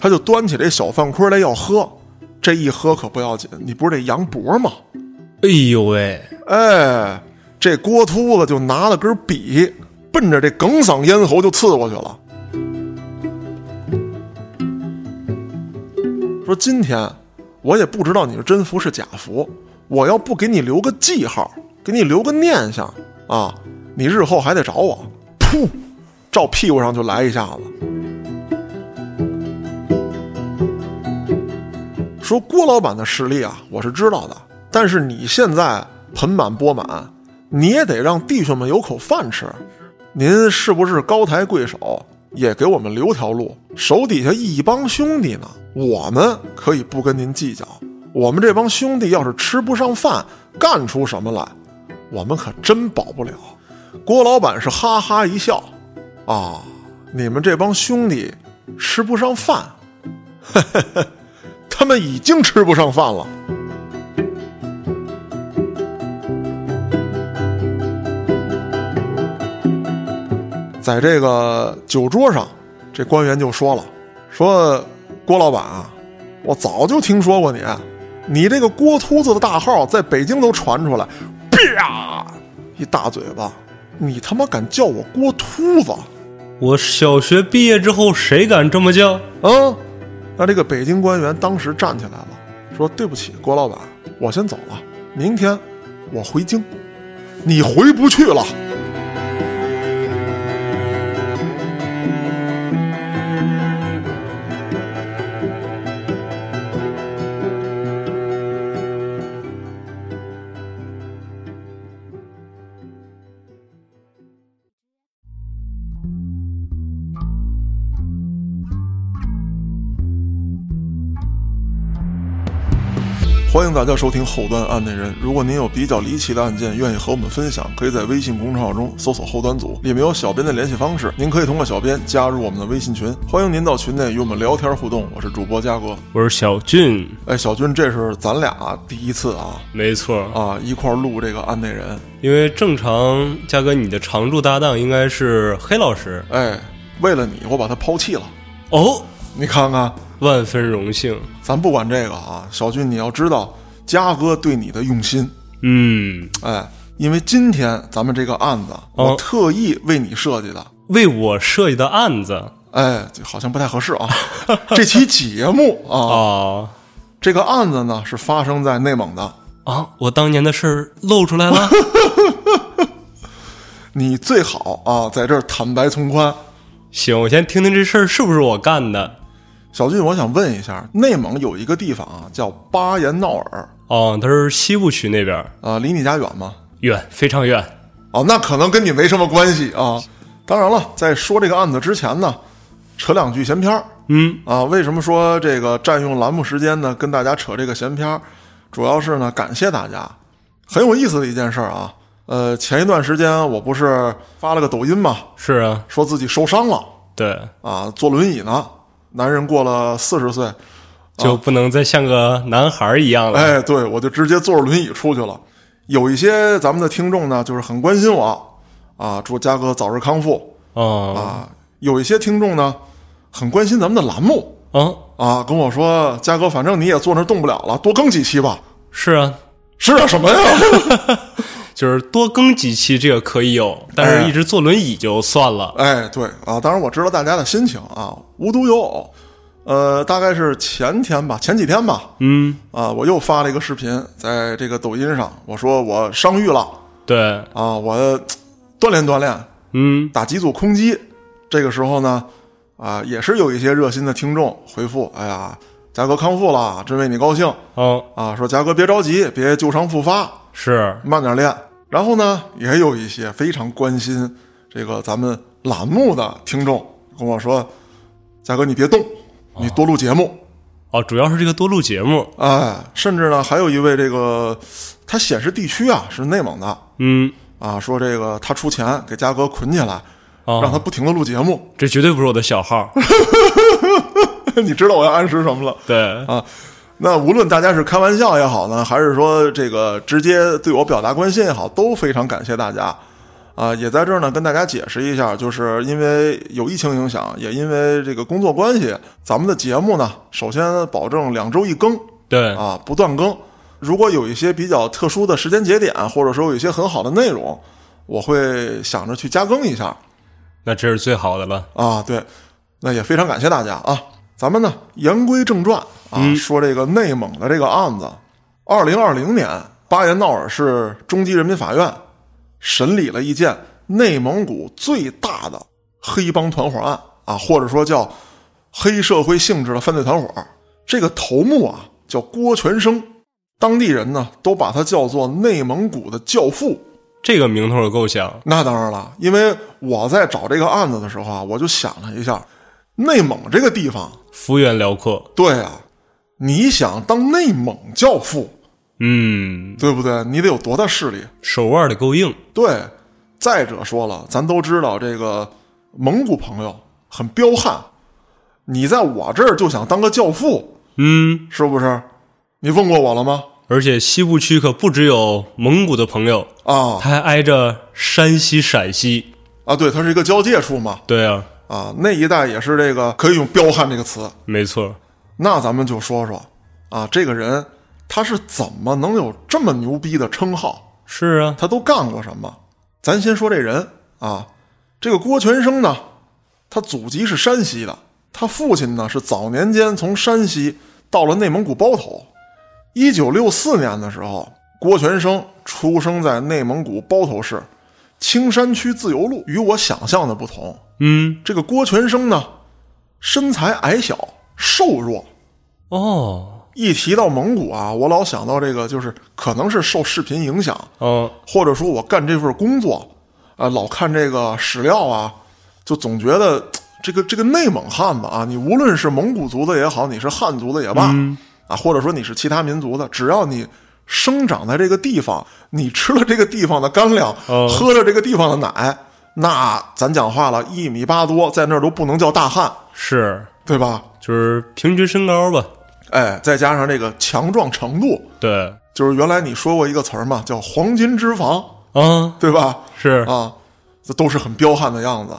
他就端起这小饭筐来要喝。这一喝可不要紧，你不是得扬脖吗？哎呦喂，哎，这郭秃子就拿了根笔，奔着这哽嗓咽喉就刺过去了。说今天我也不知道你是真服是假服，我要不给你留个记号，给你留个念想啊，你日后还得找我。噗，照屁股上就来一下子。说郭老板的实力啊，我是知道的，但是你现在盆满钵满，你也得让弟兄们有口饭吃。您是不是高抬贵手，也给我们留条路？手底下一帮兄弟呢，我们可以不跟您计较。我们这帮兄弟要是吃不上饭，干出什么来，我们可真保不了。郭老板是哈哈一笑，啊，你们这帮兄弟吃不上饭，嘿嘿嘿。他们已经吃不上饭了。在这个酒桌上，这官员就说了：“说郭老板啊，我早就听说过你，你这个郭秃子的大号在北京都传出来，啪一大嘴巴，你他妈敢叫我郭秃子？我小学毕业之后，谁敢这么叫啊？”那这个北京官员当时站起来了，说：“对不起，郭老板，我先走了。明天我回京，你回不去了。”欢迎大家收听后端案内人。如果您有比较离奇的案件，愿意和我们分享，可以在微信公众号中搜索“后端组”，里面有小编的联系方式。您可以通过小编加入我们的微信群，欢迎您到群内与我们聊天互动。我是主播嘉哥，我是小俊。哎，小俊，这是咱俩第一次啊，没错啊，一块录这个案内人。因为正常，嘉哥你的常驻搭档应该是黑老师。哎，为了你，我把他抛弃了。哦，你看看。万分荣幸，咱不管这个啊，小俊，你要知道嘉哥对你的用心。嗯，哎，因为今天咱们这个案子，我特意为你设计的，为我设计的案子，哎，好像不太合适啊。这期节目啊，这个案子呢是发生在内蒙的。啊，我当年的事儿露出来了，你最好啊在这儿坦白从宽。行，我先听听这事儿是不是我干的。小俊，我想问一下，内蒙有一个地方啊，叫巴彦淖尔。哦，它是西部区那边啊，离你家远吗？远，非常远。哦，那可能跟你没什么关系啊。当然了，在说这个案子之前呢，扯两句闲篇儿。嗯啊，为什么说这个占用栏目时间呢？跟大家扯这个闲篇儿，主要是呢，感谢大家。很有意思的一件事儿啊。呃，前一段时间我不是发了个抖音嘛？是啊，说自己受伤了。对啊，坐轮椅呢。男人过了四十岁，就不能再像个男孩一样了。哎，对，我就直接坐着轮椅出去了。有一些咱们的听众呢，就是很关心我，啊，祝嘉哥早日康复。啊，有一些听众呢，很关心咱们的栏目。啊啊，跟我说，嘉哥，反正你也坐那动不了了，多更几期吧。是啊，是啊，什么呀？就是多更几期，这个可以有，但是一直坐轮椅就算了。哎，对啊，当然我知道大家的心情啊，无独有偶，呃，大概是前天吧，前几天吧，嗯，啊，我又发了一个视频在这个抖音上，我说我伤愈了，对，啊，我锻炼锻炼，嗯，打几组空击，这个时候呢，啊，也是有一些热心的听众回复，哎呀，嘉哥康复了，真为你高兴，哦，啊，说嘉哥别着急，别旧伤复发，是。慢点练。然后呢，也有一些非常关心这个咱们栏目的听众跟我说：“嘉哥，你别动，你多录节目。”哦，主要是这个多录节目。哎，甚至呢，还有一位这个，他显示地区啊是内蒙的，嗯，啊，说这个他出钱给嘉哥捆起来，让他不停的录节目。这绝对不是我的小号，你知道我要暗示什么了？对啊。那无论大家是开玩笑也好呢，还是说这个直接对我表达关心也好，都非常感谢大家，啊，也在这儿呢跟大家解释一下，就是因为有疫情影响，也因为这个工作关系，咱们的节目呢，首先保证两周一更对，啊，不断更。如果有一些比较特殊的时间节点，或者说有一些很好的内容，我会想着去加更一下那这是最好的了。啊。对，那也非常感谢大家啊。咱们呢言归正传啊，嗯说这个内蒙的这个案子，二零二零年巴彦淖尔市中级人民法院审理了一件内蒙古最大的黑帮团伙案啊，或者说叫黑社会性质的犯罪团伙。这个头目啊叫郭全生，当地人呢都把他叫做内蒙古的教父。这个名头也够响，那当然了，因为我在找这个案子的时候啊，我就想了一下，内蒙这个地方，幅员辽阔。对啊，你想当内蒙教父，嗯，对不对？你得有多大势力？手腕得够硬。对，再者说了，咱都知道这个蒙古朋友很彪悍，你在我这儿就想当个教父，嗯，是不是？你问过我了吗？而且西部区可不只有蒙古的朋友，啊它还挨着山西、陕西。啊，对，它是一个交界处嘛，对啊，啊，那一代也是这个可以用彪悍这个词。没错。那咱们就说说啊，这个人他是怎么能有这么牛逼的称号？是啊，他都干过什么？咱先说这人啊，这个郭全生呢，他祖籍是山西的，他父亲呢是早年间从山西到了内蒙古包头。一九六四年的时候，郭全生出生在内蒙古包头市青山区自由路。与我想象的不同，嗯，这个郭全生呢，身材矮小、瘦弱，哦，一提到蒙古啊，我老想到这个，就是可能是受视频影响，哦，或者说我干这份工作，啊、老看这个史料啊，就总觉得这个这个内蒙汉子啊，你无论是蒙古族的也好，你是汉族的也罢，啊，或者说你是其他民族的，只要你生长在这个地方，你吃了这个地方的干粮，哦。喝了这个地方的奶，那咱讲话了，一米八多，在那儿都不能叫大汉，是，对吧？就是平均身高吧。哎，再加上这个强壮程度，对，就是原来你说过一个词儿嘛，叫黄金脂肪，啊，对吧？是，啊，这都是很彪悍的样子。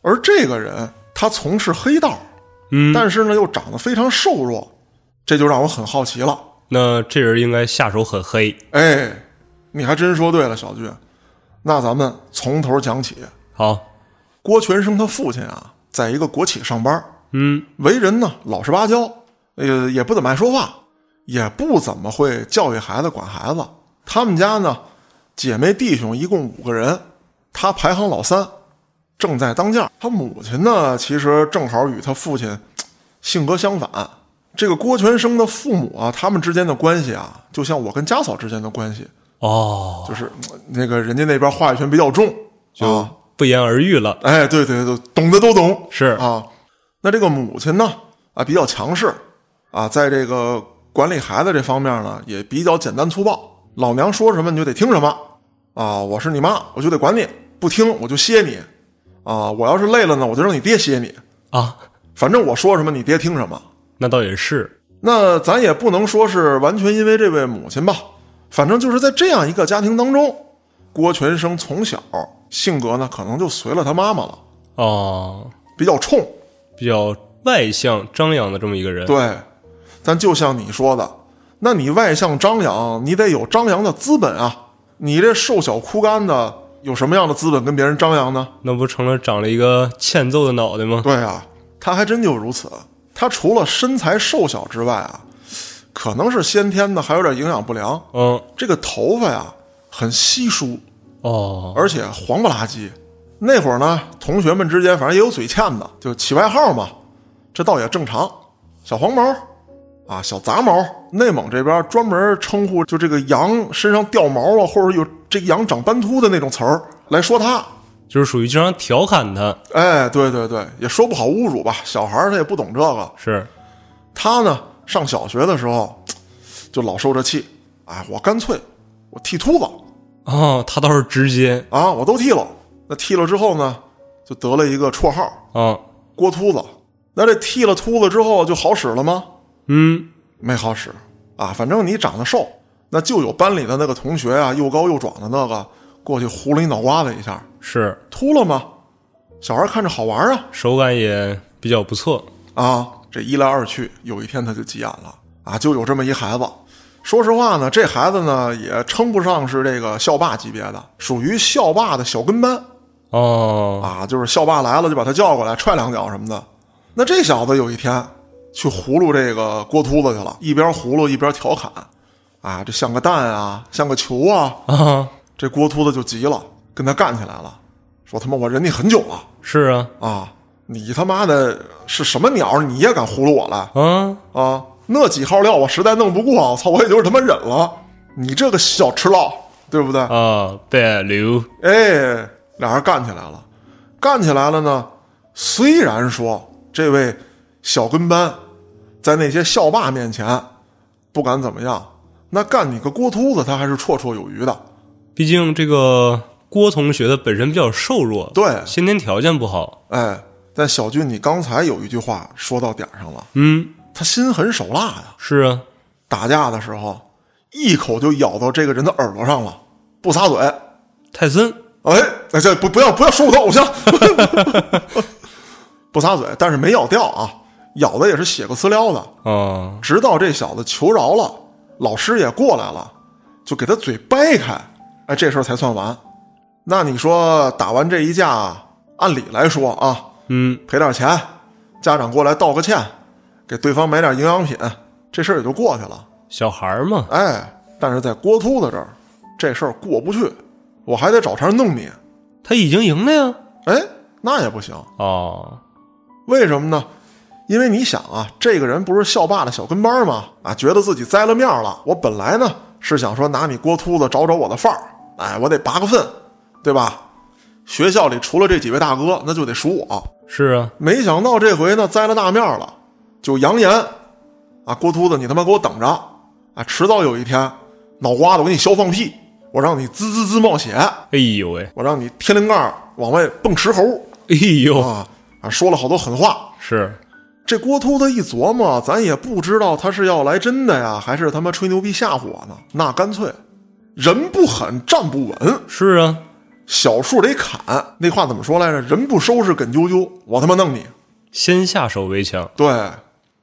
而这个人他从事黑道，嗯，但是呢又长得非常瘦弱，这就让我很好奇了。那这人应该下手很黑。哎，你还真说对了，小俊。那咱们从头讲起。好，郭全生他父亲啊，在一个国企上班，嗯，为人呢老实巴交，呃，也不怎么爱说话，也不怎么会教育孩子、管孩子。他们家呢，姐妹弟兄一共五个人，他排行老三，正在当家。他母亲呢，其实正好与他父亲性格相反。这个郭全生的父母啊，他们之间的关系啊，就像我跟家嫂之间的关系，哦，就是那个人家那边话语权比较重，就啊，不言而喻了。哎，对对对，懂的都懂。是，啊，那这个母亲呢，啊比较强势，啊，在这个管理孩子这方面呢，也比较简单粗暴。老娘说什么你就得听什么，啊，我是你妈，我就得管你，不听我就歇你，啊，我要是累了呢，我就让你爹歇你，啊，反正我说什么你爹听什么。那倒也是。那咱也不能说是完全因为这位母亲吧，反正就是在这样一个家庭当中，郭全生从小性格呢，可能就随了他妈妈了，哦，比较冲，比较外向张扬的这么一个人。对，但就像你说的，那你外向张扬，你得有张扬的资本啊。你这瘦小枯干的，有什么样的资本跟别人张扬呢？那不成了长了一个欠揍的脑袋吗？对啊，他还真就如此。他除了身材瘦小之外啊，可能是先天的，还有点营养不良。嗯，这个头发呀很稀疏，哦，而且黄不拉几。那会儿呢，同学们之间反正也有嘴欠的，就起外号嘛，这倒也正常。小黄毛啊，小杂毛，内蒙这边专门称呼就这个羊身上掉毛啊，或者有这个羊长斑秃的那种词儿来说它。就是属于经常调侃他。哎，对对对，也说不好侮辱吧，小孩儿他也不懂这个。是，他呢，上小学的时候就老受这气，哎，我干脆我剃秃子哦，他倒是直接啊，我都剃了。那剃了之后呢，就得了一个绰号啊，郭秃子。那这剃了秃子之后就好使了吗？嗯，没好使啊，反正你长得瘦，那就有班里的那个同学啊，又高又壮的那个，过去糊了一脑瓜子一下，是秃了吗？小孩看着好玩啊手感也比较不错。啊！这一来二去，有一天他就急眼了啊！就有这么一孩子，说实话呢，这孩子呢也称不上是这个校霸级别的，属于校霸的小跟班哦，啊，就是校霸来了就把他叫过来踹两脚什么的。那这小子有一天去葫芦这个郭秃子去了，一边葫芦一边调侃啊，这像个蛋啊，像个球啊。啊，这郭秃子就急了，跟他干起来了，说他妈我忍你很久了是啊，啊，你他妈的是什么鸟，你也敢葫芦我了？嗯，啊？那几号料我实在弄不过，我操，我也就是他妈忍了。你这个小吃佬，对不对？啊，白流，哎，俩人干起来了，干起来了呢。虽然说这位小跟班在那些校霸面前不敢怎么样，那干你个郭秃子，他还是绰绰有余的。毕竟这个郭同学的本身比较瘦弱，对，先天条件不好。哎，但小俊，你刚才有一句话说到点上了，嗯，他心狠手辣呀。是啊，打架的时候，一口就咬到这个人的耳朵上了，不撒嘴。泰森。哎，哎，这不不要不要说我的偶像，不撒嘴，但是没咬掉啊，咬的也是血个呲撩的。啊，直到这小子求饶了，老师也过来了，就给他嘴掰开，哎，这事儿才算完。那你说打完这一架，按理来说啊，嗯，赔点钱，家长过来道个歉，给对方买点营养品，这事儿也就过去了。小孩儿嘛，哎，但是在郭秃子这儿，这事儿过不去，我还得找茬弄你。他已经赢了呀。哎，那也不行，哦，为什么呢？因为你想啊，这个人不是校霸的小跟班吗？啊，觉得自己栽了面了。我本来呢是想说拿你郭秃子找找我的范儿，哎，我得拔个粪，对吧？学校里除了这几位大哥，那就得数我。是啊，没想到这回呢栽了大面了，就扬言啊，郭秃子你他妈给我等着啊，迟早有一天脑瓜子我给你削放屁，我让你滋滋滋冒血，哎呦喂，我让你天灵盖往外蹦石猴哎呦，啊啊，说了好多狠话。是。这郭秃子一琢磨，咱也不知道他是要来真的呀，还是他妈吹牛逼吓唬我呢？那干脆人不狠站不稳，是啊，小树得砍。那话怎么说来着？人不收拾梗啾啾，我他妈弄你！先下手为强。对，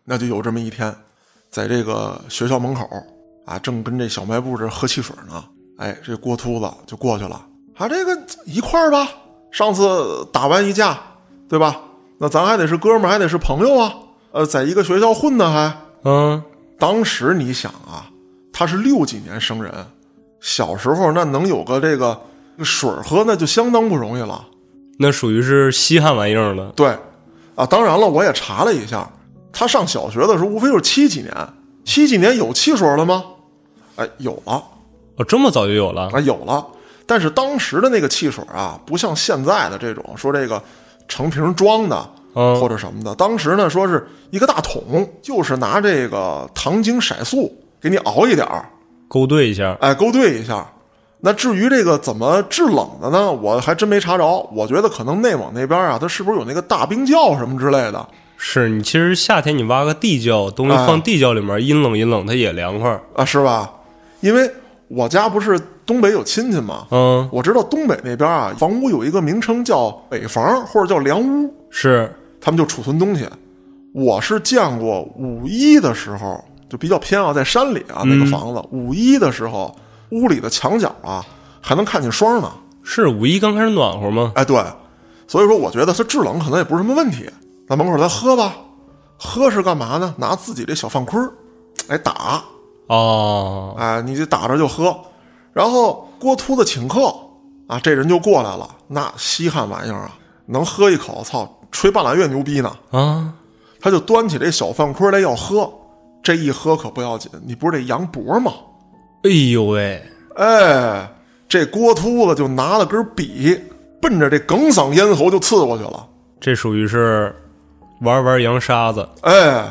那就有这么一天，在这个学校门口啊，正跟这小卖部这喝汽水呢。哎，这郭秃子就过去了，啊，这个一块儿吧。上次打完一架，对吧？那咱还得是哥们儿，还得是朋友啊。呃，在一个学校混呢，还嗯，当时你想啊，他是六几年生人，小时候那能有个这个水儿喝，那就相当不容易了。那属于是稀罕玩意儿了。对，啊，当然了，我也查了一下，他上小学的时候无非就是七几年，七几年有汽水了吗？哎，有了，哦，这么早就有了。啊，有了。但是当时的那个汽水啊，不像现在的这种说这个成瓶装的嗯，或者什么的。当时呢，说是一个大桶，就是拿这个糖精色素给你熬一点儿，勾兑一下。哎，勾兑一下。那至于这个怎么制冷的呢？我还真没查着。我觉得可能内蒙那边啊，它是不是有那个大冰窖什么之类的？是你其实夏天你挖个地窖，东西哎放地窖里面，阴冷阴冷，它也凉快。啊，是吧？因为我家不是东北有亲戚嘛，嗯，我知道东北那边啊，房屋有一个名称叫北房或者叫凉屋，是他们就储存东西。我是见过五一的时候，就比较偏啊，在山里啊那个房子，五一的时候屋里的墙角啊还能看见霜呢。是，五一刚开始暖和吗？哎，对，所以说我觉得它制冷可能也不是什么问题。那门口咱喝吧，喝是干嘛呢？拿自己这小饭盔儿，哎打，哦，哎，你就打着就喝。然后郭秃子请客啊，这人就过来了，那稀罕玩意儿啊，能喝一口，操，吹半拉月牛逼呢。啊，他就端起这小饭盔来要喝，这一喝可不要紧，你不是得扬脖吗？哎呦喂，哎，这郭秃子就拿了根笔，奔着这哽嗓咽喉就刺过去了。这属于是玩玩洋沙子。哎，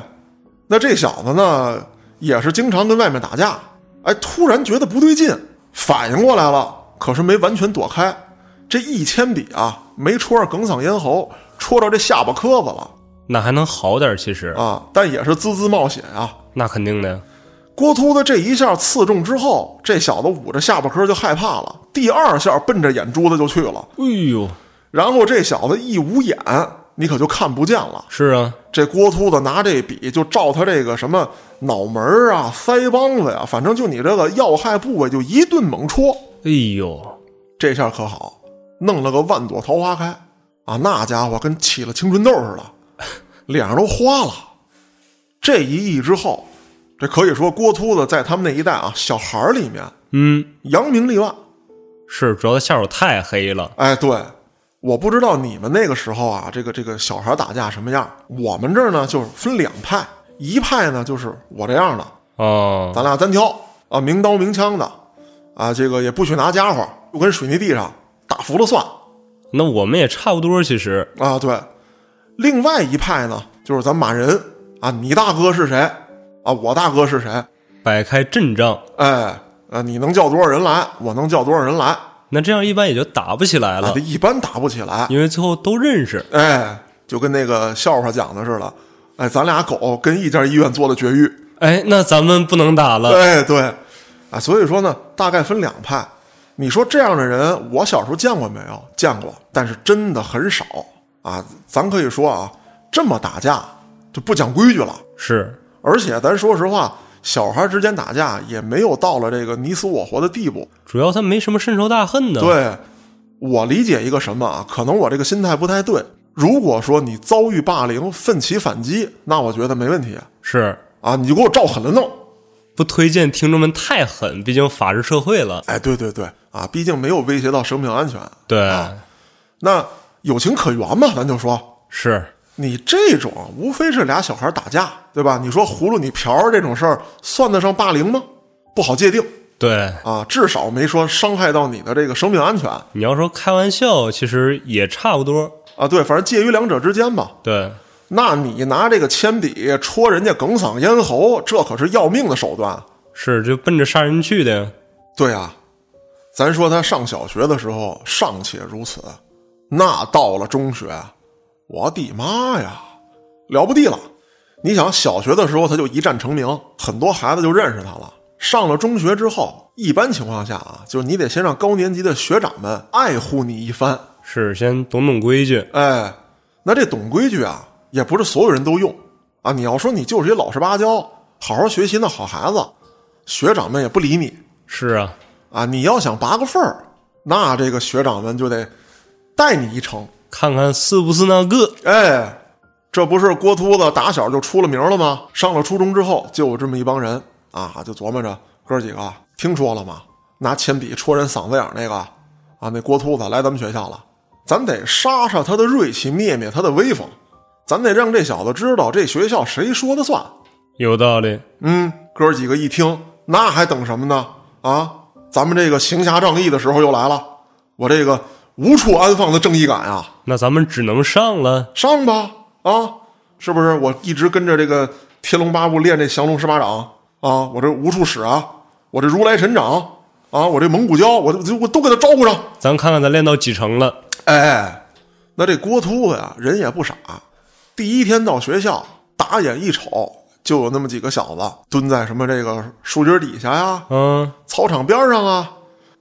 那这小子呢，也是经常跟外面打架。哎，突然觉得不对劲，反应过来了，可是没完全躲开。这一铅笔啊，没戳着哽嗓咽喉，戳着这下巴磕子了那还能好点儿，其实啊！但也是滋滋冒血啊。那肯定的呀。郭秃子这一下刺中之后，这小子捂着下巴颏就害怕了，第二下奔着眼珠子就去了。哎呦，然后这小子一捂眼，你可就看不见了。是啊，这郭秃子拿这笔就照他这个什么脑门儿啊、腮帮子呀，反正就你这个要害部位就一顿猛戳。哎呦，这下可好，弄了个万朵桃花开啊！那家伙跟起了青春痘似的，脸上都花了。这一役之后，这可以说郭秃子在他们那一代啊，小孩儿里面嗯，扬名立万。是，主要他下手太黑了。哎，对，我不知道你们那个时候啊，这个这个小孩打架什么样。我们这儿呢，就是分两派，一派呢就是我这样的，哦，咱俩单挑啊，明刀明枪的，啊，这个也不许拿家伙，就跟水泥地上打服了算那我们也差不多，其实啊。对，另外一派呢，就是咱骂人啊，你大哥是谁啊？我大哥是谁？摆开阵仗，哎，呃，你能叫多少人来？我能叫多少人来？那这样一般也就打不起来啊，了这，一般打不起来。因为最后都认识。哎，就跟那个笑话讲的似的，哎，咱俩狗跟一家医院做了绝育。哎，那咱们不能打了。哎，对，啊，所以说呢，大概分两派。你说这样的人，我小时候见过没有？见过，但是真的很少啊。咱可以说啊，这么打架就不讲规矩了。是，而且咱说实话，小孩之间打架也没有到了这个你死我活的地步。主要他没什么深仇大恨的。，对我理解一个什么啊？可能我这个心态不太对。如果说你遭遇霸凌，奋起反击，那我觉得没问题是啊，你就给我照狠了弄。不推荐听众们太狠，毕竟法治社会了。哎，对对对，啊，毕竟没有威胁到生命安全。对，那有情可原嘛，咱就说是你这种无非是俩小孩打架，对吧？你说葫芦你瓢这种事儿算得上霸凌吗？不好界定对。啊，至少没说伤害到你的这个生命安全你要说开玩笑，其实也差不多。啊。对，反正介于两者之间吧。对，那你拿这个铅笔戳人家哽嗓咽喉，这可是要命的手段。是就奔着杀人去的呀。对啊，咱说他上小学的时候尚且如此，那到了中学，我的妈呀，了不地了！你想，小学的时候他就一战成名，很多孩子就认识他了。上了中学之后，一般情况下啊，就是你得先让高年级的学长们爱护你一番。是先懂懂规矩。哎，那这懂规矩啊，也不是所有人都用啊。你要说你就是一老实巴交、好好学习的好孩子，学长们也不理你。是啊，啊，你要想拔个份儿，那这个学长们就得带你一程。看看是不是那个。哎，这不是郭秃子打小就出了名了吗？上了初中之后，就有这么一帮人啊，就琢磨着哥几个听说了吗？拿铅笔戳人嗓子眼儿那个啊，那郭秃子来咱们学校了，咱得杀杀他的锐气，灭灭他的威风，咱得让这小子知道这学校谁说的算。有道理。嗯，哥几个一听，那还等什么呢？啊，咱们这个行侠仗义的时候又来了，我这个无处安放的正义感啊，那咱们只能上了。上吧！啊，是不是？我一直跟着这个天龙八部练这降龙十八掌啊，我这无处使啊，我这如来神掌啊，我这蒙古跤，我我我都给他招呼上。咱看看咱练到几成了。哎，那这郭秃子呀，人也不傻，第一天到学校，打眼一瞅，就有那么几个小子蹲在什么这个树枝底下呀，嗯，操场边上啊，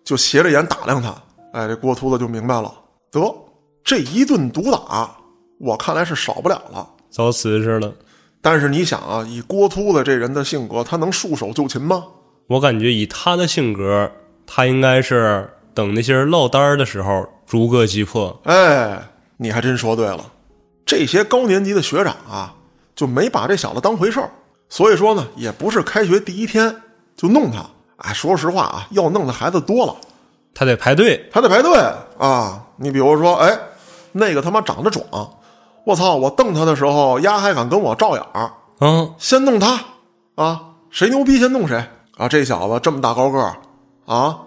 就斜着眼打量他。哎，这郭秃子就明白了，得这一顿毒打，我看来是少不了了。遭瓷实了。但是你想啊，以郭秃子这人的性格，他能束手就擒吗？我感觉以他的性格，他应该是等那些人落单儿的时候逐个击破。哎，你还真说对了，这些高年级的学长啊，就没把这小子当回事儿。所以说呢，也不是开学第一天就弄他。哎，说实话啊，要弄的孩子多了，他得排队。还得排队啊。你比如说，哎，那个他妈长得壮，我操！我瞪他的时候，丫还敢跟我照眼儿，嗯，先弄他啊！谁牛逼先弄谁啊！这小子这么大高个儿啊，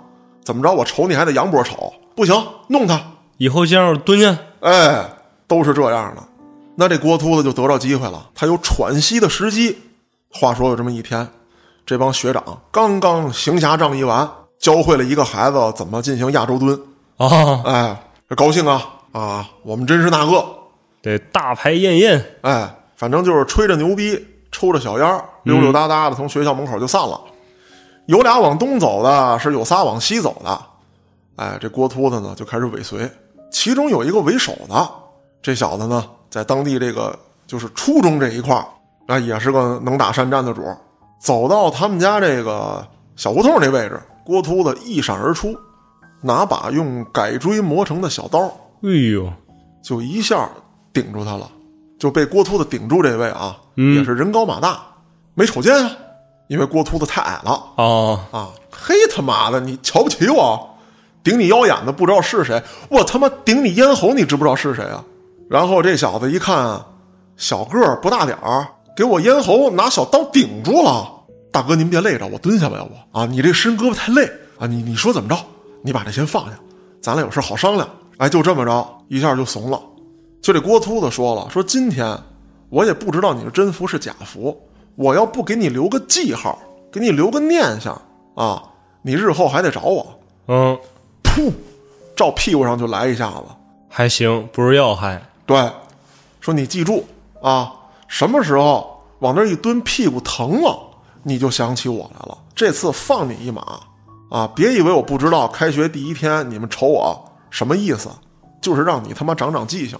怎么着？我瞅你还得扬脖瞅，不行，弄他！以后先让我蹲下。哎，都是这样的。那这郭秃子就得到机会了，他有喘息的时机。话说有这么一天，这帮学长刚刚行侠仗义完，教会了一个孩子怎么进行亚洲蹲。啊，哎，这高兴啊啊！我们真是那个，这大牌宴宴。哎，反正就是吹着牛逼，抽着小烟儿，溜溜达达的从学校门口就散了。有俩往东走的，是有仨往西走的。哎，这郭秃子呢就开始尾随，其中有一个为首的，这小子呢在当地这个就是初中这一块儿，啊，也是个能打善战的主儿。走到他们家这个小胡同这位置，郭秃子一闪而出，拿把用改锥磨成的小刀，哎呦，就一下顶住他了，就被郭秃子顶住这位啊，嗯也是人高马大，没瞅见啊，因为郭秃子太矮了哦，啊！嘿他妈的，你瞧不起我？顶你腰眼的不知道是谁，我他妈顶你咽喉，你知不知道是谁啊？然后这小子一看，小个儿不大点儿，给我咽喉拿小刀顶住了。大哥您别累着，我蹲下吧，要不啊？你这伸胳膊太累啊！你你说怎么着？你把这先放下，咱俩有事好商量。哎，就这么着，一下就怂了。就这郭秃子说了，说今天我也不知道你是真服是假服，我要不给你留个记号，给你留个念想啊，你日后还得找我。嗯，噗，照屁股上就来一下子。还行，不是要害。对，说你记住啊，什么时候往那儿一蹲，屁股疼了，你就想起我来了。这次放你一马啊！别以为我不知道，开学第一天你们瞅我什么意思，就是让你他妈长长记性。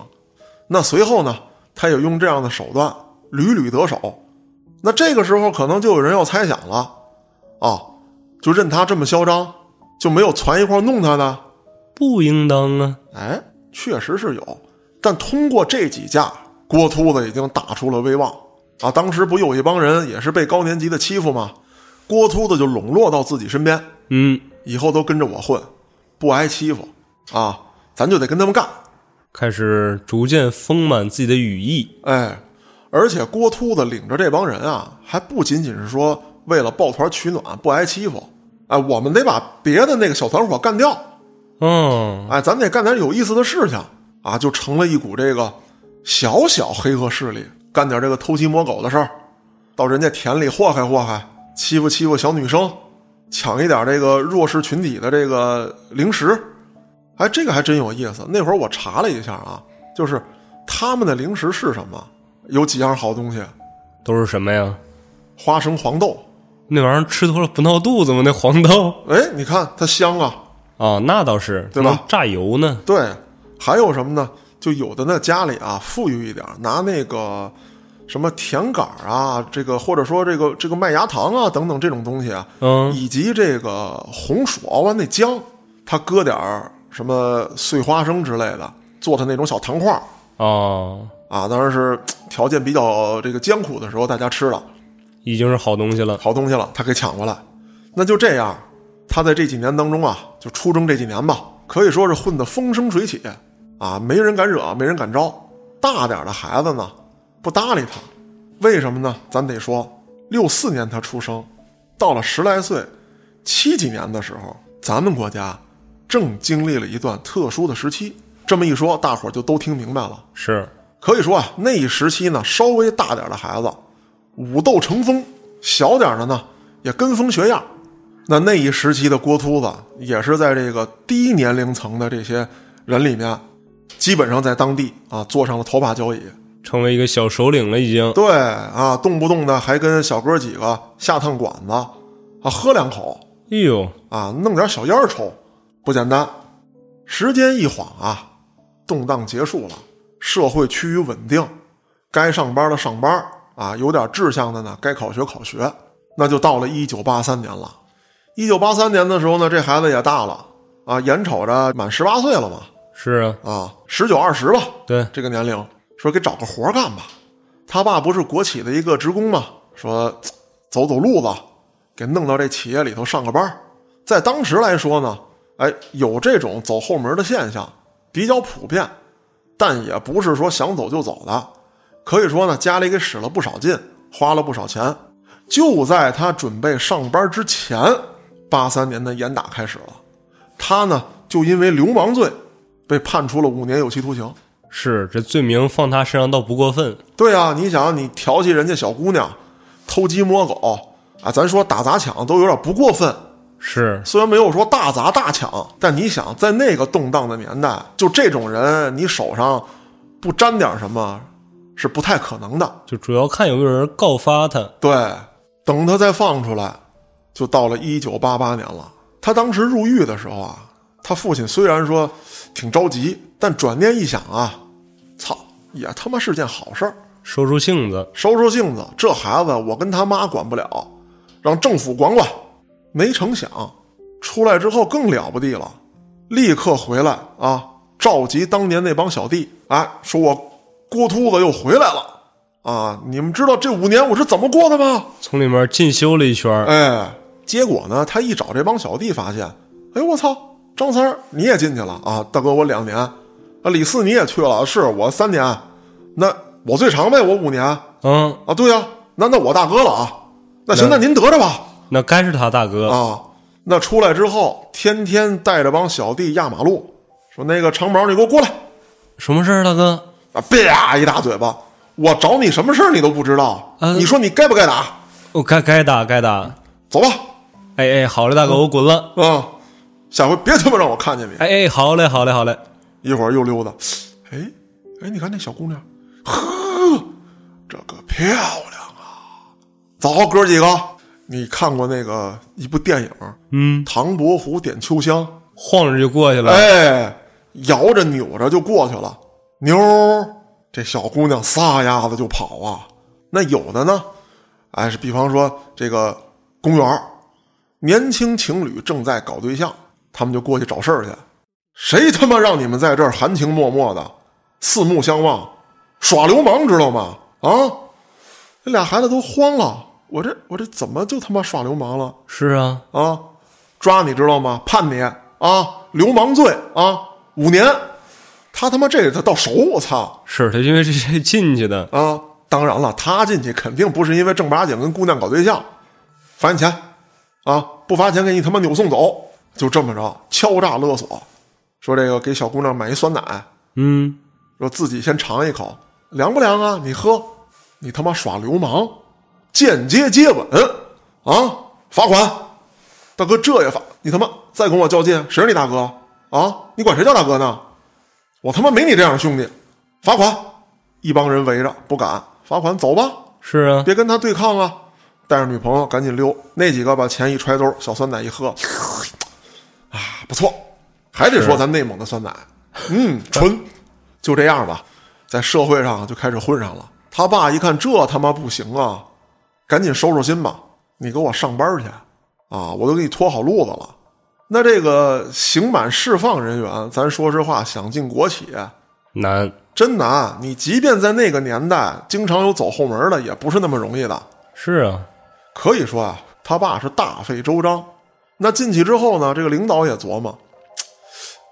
那随后呢，他也用这样的手段屡屡得手。那这个时候可能就有人要猜想了，啊，就任他这么嚣张，就没有攒一块弄他的？不应当啊。哎，确实是有，但通过这几架，郭秃子已经打出了威望啊！当时不有一帮人也是被高年级的欺负吗？郭秃子就笼络到自己身边，嗯，以后都跟着我混，不挨欺负啊！咱就得跟他们干。开始逐渐丰满自己的羽翼。哎，而且郭秃子领着这帮人啊，还不仅仅是说为了抱团取暖、不挨欺负，哎，我们得把别的那个小团伙干掉。嗯，哎，咱得干点有意思的事情啊，就成了一股这个小小黑恶势力，干点这个偷鸡摸狗的事儿，到人家田里祸害祸害，欺负欺负小女生，抢一点这个弱势群体的这个零食。哎，这个还真有意思。那会儿我查了一下啊，就是他们的零食是什么？有几样好东西，都是什么呀？花生黄豆。那玩意儿吃多了不闹肚子吗？那黄豆 哎，你看它香啊，啊，那倒是，对吧榨油呢。对，还有什么呢？就有的那家里啊富裕一点，拿那个什么甜杆儿啊，这个或者说这个这个麦芽糖啊等等这种东西啊，嗯，以及这个红薯熬完那浆，他搁点儿什么碎花生之类的，做的那种小糖块儿。哦，啊，当然是条件比较这个艰苦的时候大家吃了。已经是好东西了。好东西了，他给抢过来。那就这样，他在这几年当中啊，就初中这几年吧，可以说是混得风生水起啊，没人敢惹，没人敢招。大点儿的孩子呢，不搭理他，为什么呢？咱得说，六四年他出生，到了十来岁，七几年的时候，咱们国家正经历了一段特殊的时期。这么一说，大伙儿就都听明白了。是，可以说啊，那一时期呢，稍微大点儿的孩子武斗成风，小点儿的呢也跟风学样。那那一时期的郭秃子也是在这个低年龄层的这些人里面，基本上在当地啊坐上了头把交椅。成为一个小首领了，已经。对啊，动不动的还跟小哥几个下趟馆子啊，喝两口哎呦，啊，弄点小烟抽，不简单。时间一晃啊，动荡结束了，社会趋于稳定，该上班的上班啊，有点志向的呢，该考学考学。那就到了一九八三年了。一九八三年的时候呢，这孩子也大了啊，眼瞅着满十八岁了嘛，是啊，啊，十九二十吧，对，这个年龄，说给找个活干吧。他爸不是国企的一个职工吗？说走走路子，给弄到这企业里头上个班。在当时来说呢，哎，有这种走后门的现象，比较普遍，但也不是说想走就走的。可以说呢，家里给使了不少劲，花了不少钱。就在他准备上班之前，八三年的严打开始了。他呢，就因为流氓罪被判处了五年有期徒刑。是这罪名放他身上倒不过分。对啊，你想，你调戏人家小姑娘，偷鸡摸狗啊，咱说打砸抢都有点不过分。是，虽然没有说大砸大抢，但你想，在那个动荡的年代，就这种人，你手上不沾点什么，是不太可能的。就主要看有没有人告发他。对，等他再放出来，就到了一九八八年了。他当时入狱的时候啊，他父亲虽然说挺着急，但转念一想啊，操，也他妈是件好事儿，收收性子，收收性子。这孩子我跟他妈管不了，让政府管管。没成想，出来之后更了不地了，立刻回来啊，召集当年那帮小弟，哎，说我郭秃子又回来了啊！你们知道这五年我是怎么过的吗？从里面进修了一圈儿。哎，结果呢，他一找这帮小弟，发现，哎，我操，张三儿你也进去了啊？大哥，我两年，啊，李四你也去了，是我三年，那我最长呗，我五年嗯，啊，对呀、那那我大哥了啊，那行，那那您得着吧那该是他大哥。啊，那出来之后，天天带着帮小弟压马路，说那个长毛你给我过来什么事儿，大哥？啊，啪一大嘴巴，我找你什么事儿你都不知道，嗯你说你该不该打？我该该打该打。走吧，哎哎，好嘞，大哥，我滚了。啊，下回别他妈让我看见你。哎哎，好嘞好嘞好嘞。一会儿又溜达，哎哎，你看那小姑娘，呵，这个漂亮啊！走，哥几个，你看过那个一部电影《嗯，唐伯虎点秋香晃着就过去》？了。哎，摇着扭着就过去了。妞儿，这小姑娘撒丫子就跑啊。那有的呢，哎，是比方说这个公园，年轻情侣正在搞对象，他们就过去找事儿去。谁他妈让你们在这儿含情脉脉的，四目相望，耍流氓知道吗？啊！这俩孩子都慌了，我这我这怎么就他妈耍流氓了是啊，啊？抓你知道吗？判你啊，流氓罪啊，五年。他他妈这个他到手，我操是他因为这些进去的。啊！当然了，他进去肯定不是因为正八经跟姑娘搞对象，罚你钱啊！不罚钱给你他妈扭送走，就这么着敲诈勒索，说这个给小姑娘买一酸奶，嗯，说自己先尝一口，凉不凉啊？你喝，你他妈耍流氓，间接接吻啊！罚款，大哥这也罚，你他妈再跟我较劲，谁是你大哥啊？你管谁叫大哥呢？我他妈没你这样的兄弟，罚款！一帮人围着不敢，罚款走吧，是啊，别跟他对抗啊！带着女朋友赶紧溜，那几个把钱一揣兜，小酸奶一喝，啊，不错，还得说咱内蒙的酸奶，嗯，纯，就这样吧，在社会上就开始混上了。他爸一看这他妈不行啊，赶紧收收心吧，你给我上班去啊！我都给你拖好路子了。那这个刑满释放人员，咱说实话，想进国企难。真难。你即便在那个年代，经常有走后门的，也不是那么容易的。是啊，可以说啊，他爸是大费周章。那进去之后呢，这个领导也琢磨，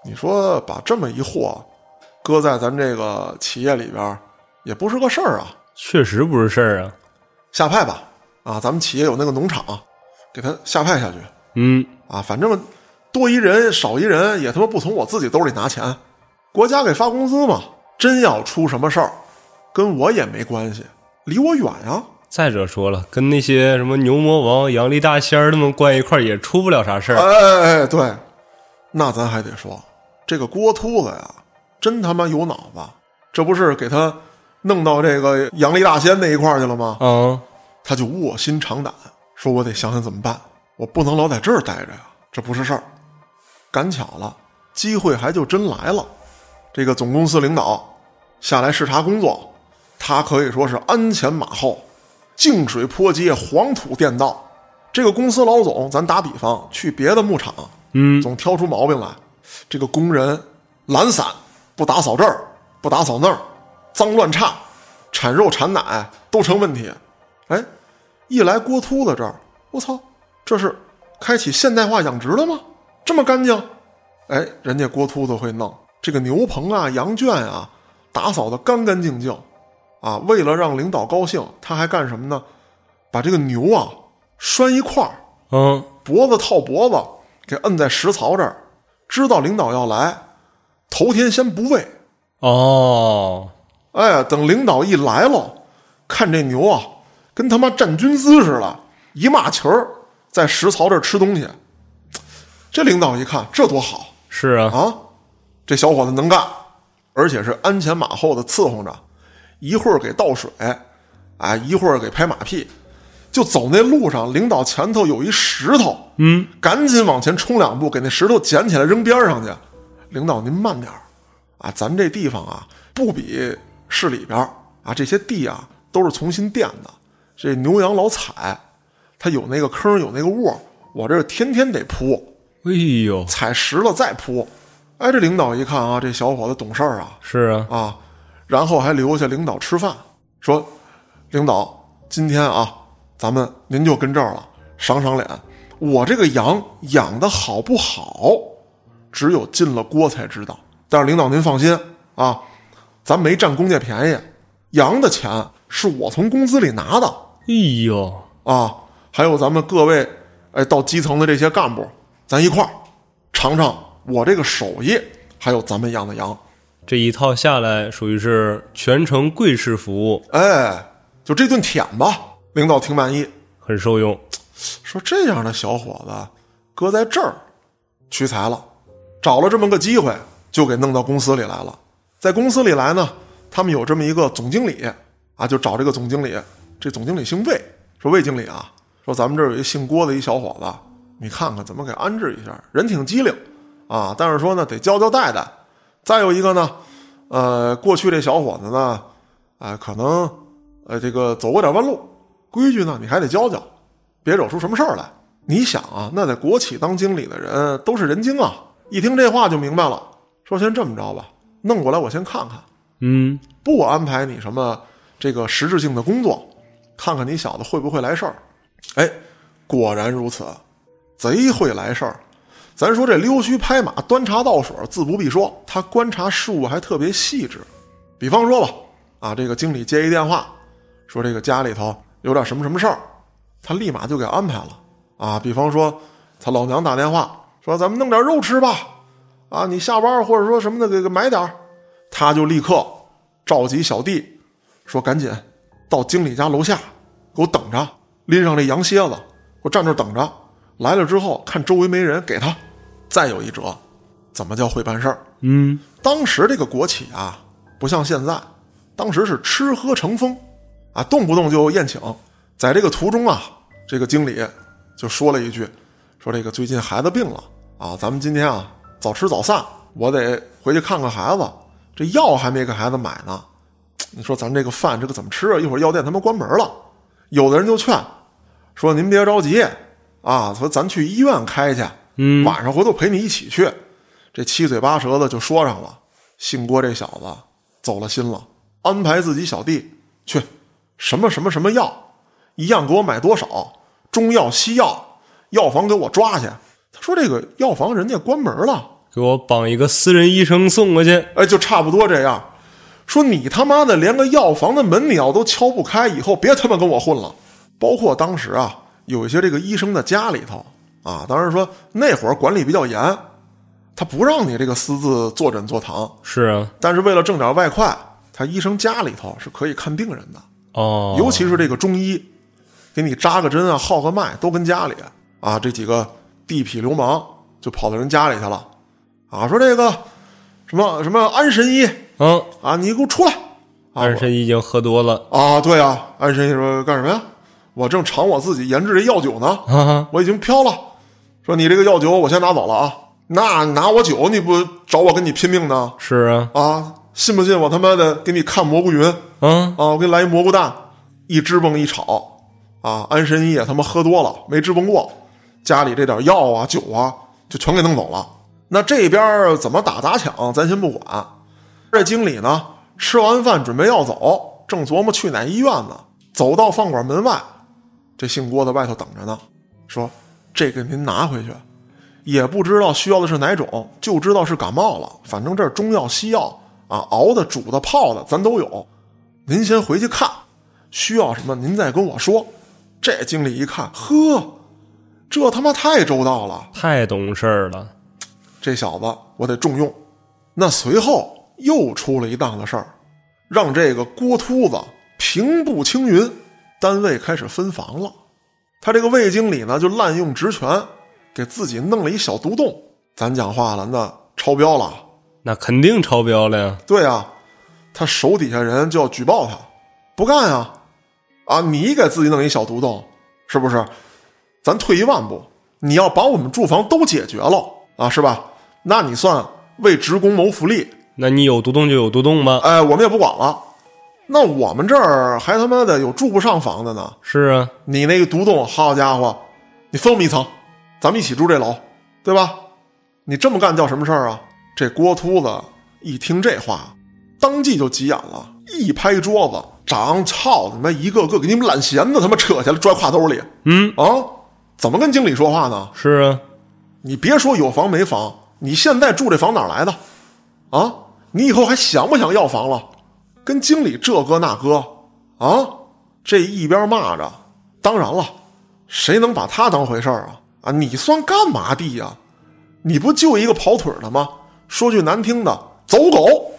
你说把这么一货搁在咱这个企业里边，也不是个事儿啊，确实不是事儿啊。下派吧。啊，咱们企业有那个农场，给他下派下去嗯，啊，反正多一人少一人，也他妈不从我自己兜里拿钱，国家给发工资嘛。真要出什么事儿，跟我也没关系，离我远呀。再者说了，跟那些什么牛魔王、杨丽大仙儿他们关一块儿，也出不了啥事儿。哎哎哎，对，那咱还得说，这个郭秃子呀，真他妈有脑子，这不是给他弄到这个杨丽大仙那一块儿去了吗？啊，他就卧薪尝胆，说我得想想怎么办，我不能老在这儿待着呀，这不是事儿。赶巧了，机会还就真来了，这个总公司领导下来视察工作，他可以说是鞍前马后，净水坡街，黄土垫道。这个公司老总，咱打比方，去别的牧场，嗯，总挑出毛病来。这个工人懒散，不打扫这儿，不打扫那儿，脏乱差，产肉产奶都成问题。哎，一来郭秃子这儿，我操，这是开启现代化养殖了吗？这么干净？哎，人家郭秃子会弄这个牛棚啊、羊圈啊，打扫的干干净净啊。为了让领导高兴，他还干什么呢？把这个牛啊拴一块儿，嗯，脖子套脖子，给摁在食槽这儿，知道领导要来，头天先不喂，哦，哎，等领导一来了，看这牛啊，跟他妈站军姿似的，一骂旗儿，在食槽这儿吃东西。这领导一看，这多好是啊，啊！这小伙子能干，而且是鞍前马后的伺候着，一会儿给倒水，啊，一会儿给拍马屁，就走那路上，领导前头有一石头，嗯，赶紧往前冲两步，给那石头捡起来扔边上去。领导您慢点儿啊，咱这地方啊不比市里边儿啊，这些地啊都是重新垫的，这牛羊老踩，它有那个坑有那个窝，我这天天得铺，哎呦，踩实了再铺。哎，这领导一看啊，这小伙子懂事儿啊，是啊，啊，然后还留下领导吃饭，说：“领导，今天啊，咱们您就跟这儿了，赏赏脸。我这个羊养的好不好，只有进了锅才知道。但是领导您放心啊，咱没占公家便宜，羊的钱是我从工资里拿的哎呦，啊。还有咱们各位，哎，到基层的这些干部，咱一块儿尝尝我这个手艺，还有咱们养的羊。”这一套下来属于是全程跪式服务，哎，就这顿舔吧，领导挺满意，很受用。说这样的小伙子搁在这儿屈才了，找了这么个机会，就给弄到公司里来了。在公司里来呢，他们有这么一个总经理啊，就找这个总经理。这总经理姓魏，说魏经理啊，说咱们这儿有一姓郭的一小伙子，你看看怎么给安置一下，人挺机灵啊，但是说呢得教教带带。再有一个呢，呃，过去这小伙子呢，啊、可能呃这个走过点弯路，规矩呢你还得教教，别惹出什么事儿来。你想啊，那在国企当经理的人都是人精啊，一听这话就明白了，说先这么着吧，弄过来我先看看，嗯，不安排你什么这个实质性的工作，看看你小子会不会来事儿。哎，果然如此，贼会来事儿。咱说这溜须拍马、端茶倒水，自不必说，他观察事物还特别细致。比方说吧，啊，这个经理接一电话，说这个家里头有点什么什么事儿，他立马就给安排了。啊，比方说他老娘打电话说咱们弄点肉吃吧，啊，你下班或者说什么的给给买点儿，他就立刻召集小弟说赶紧到经理家楼下给我等着，拎上这羊蝎子，给我站这等着。来了之后看周围没人，给他。再有一折，怎么叫会办事儿？嗯，当时这个国企啊，不像现在，当时是吃喝成风，啊，动不动就宴请。在这个途中啊，这个经理就说了一句，说这个最近孩子病了啊，咱们今天啊早吃早散，我得回去看看孩子，这药还没给孩子买呢。你说咱这个饭这个怎么吃啊？一会儿药店他妈关门了，有的人就劝说您别着急啊，说咱去医院开去。嗯，晚上回头陪你一起去。这七嘴八舌的就说上了。姓郭这小子走了心了，安排自己小弟去什么什么什么药，一样给我买多少，中药西药，药房给我抓去。他说这个药房人家关门了，给我绑一个私人医生送过去。哎，就差不多这样。说你他妈的连个药房的门你要都敲不开，以后别他妈跟我混了。包括当时啊，有一些这个医生的家里头。啊，当然说那会儿管理比较严，他不让你这个私自坐诊坐堂。是啊，但是为了挣点外快，他医生家里头是可以看病人的，哦，尤其是这个中医，给你扎个针啊、号个脉都跟家里啊。这几个地痞流氓就跑到人家里去了，啊，说这个什么什么安神医嗯，啊，你给我出来！啊安神医已经喝多了，啊，对啊，安神医说干什么呀？我正尝我自己研制这药酒呢，我已经飘了。说你这个药酒我先拿走了啊，那拿我酒你不找我跟你拼命呢？是啊，啊，信不信我他妈的给你看蘑菇云嗯啊？嗯，我给你来一蘑菇蛋，一支蹦一炒啊！安神医也他妈喝多了，没支蹦过，家里这点药啊酒啊就全给弄走了。那这边怎么打砸抢，咱先不管。这经理呢，吃完饭准备要走，正琢磨去哪医院呢。走到饭馆门外，这姓郭的外头等着呢，说。这个您拿回去，也不知道需要的是哪种，就知道是感冒了。反正这儿中药、西药啊，熬的、煮的、泡的，咱都有。您先回去看，需要什么您再跟我说。这经理一看，呵，这他妈太周到了，太懂事儿了。这小子我得重用。那随后又出了一档子事儿，让这个郭秃子平步青云，单位开始分房了。他这个魏经理呢，就滥用职权，给自己弄了一小独栋。咱讲话了，那超标了。那肯定超标了呀。对啊，他手底下人就要举报他，不干呀，啊，你给自己弄一小独栋，是不是？咱退一万步，你要把我们住房都解决了啊，是吧？那你算为职工谋福利，那你有独栋就有独栋吗？哎，我们也不管了。那我们这儿还他妈的有住不上房的呢。是啊，你那个独栋，好家伙，你分我们一层，咱们一起住这楼，对吧？你这么干叫什么事儿啊？这郭秃子一听这话，当即就急眼了，一拍桌子，长操他妈一个个给你们揽闲的他妈扯下来拽挎兜里嗯，啊！怎么跟经理说话呢？是啊，你别说有房没房，你现在住这房哪儿来的？啊，你以后还想不想要房了？跟经理这哥那哥啊，这一边骂着，当然了，谁能把他当回事儿啊？啊，你算干嘛的呀？你不就一个跑腿儿的吗？说句难听的，走狗。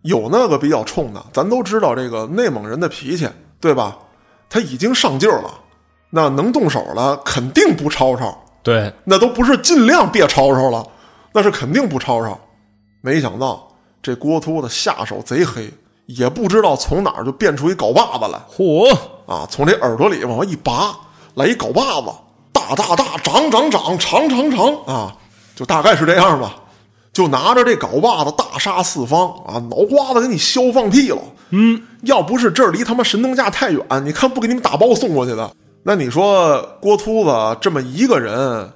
有那个比较冲的，咱都知道这个内蒙人的脾气，对吧？他已经上劲儿了，那能动手了，肯定不吵吵。对，那都不是尽量别吵吵了，那是肯定不吵吵。没想到这郭秃子下手贼黑，也不知道从哪儿就变出一镐把子来嚯，啊！从这耳朵里往外一拔，来一镐把子，大大大，长长长，长长长啊！就大概是这样吧。就拿着这镐把子大杀四方啊，脑瓜子给你削放屁了。嗯，要不是这儿离他妈神农架太远，你看不给你们打包送过去的？那你说郭秃子这么一个人，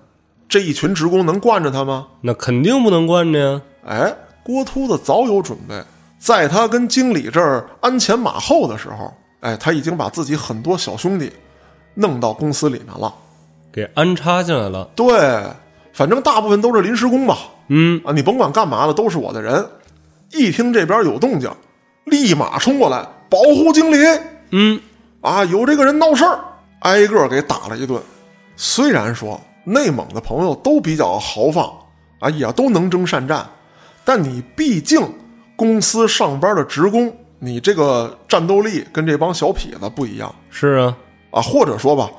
这一群职工能惯着他吗？那肯定不能惯着呀。哎，郭秃子早有准备，在他跟经理这儿鞍前马后的时候，哎，他已经把自己很多小兄弟弄到公司里面了。给安插进来了。对，反正大部分都是临时工吧。嗯，啊，你甭管干嘛的，都是我的人。一听这边有动静，立马冲过来保护经理。嗯，啊，有这个人闹事儿，挨个给打了一顿。虽然说内蒙的朋友都比较豪放啊，也都能征善战，但你毕竟公司上班的职工，你这个战斗力跟这帮小痞子不一样是啊，啊。或者说吧，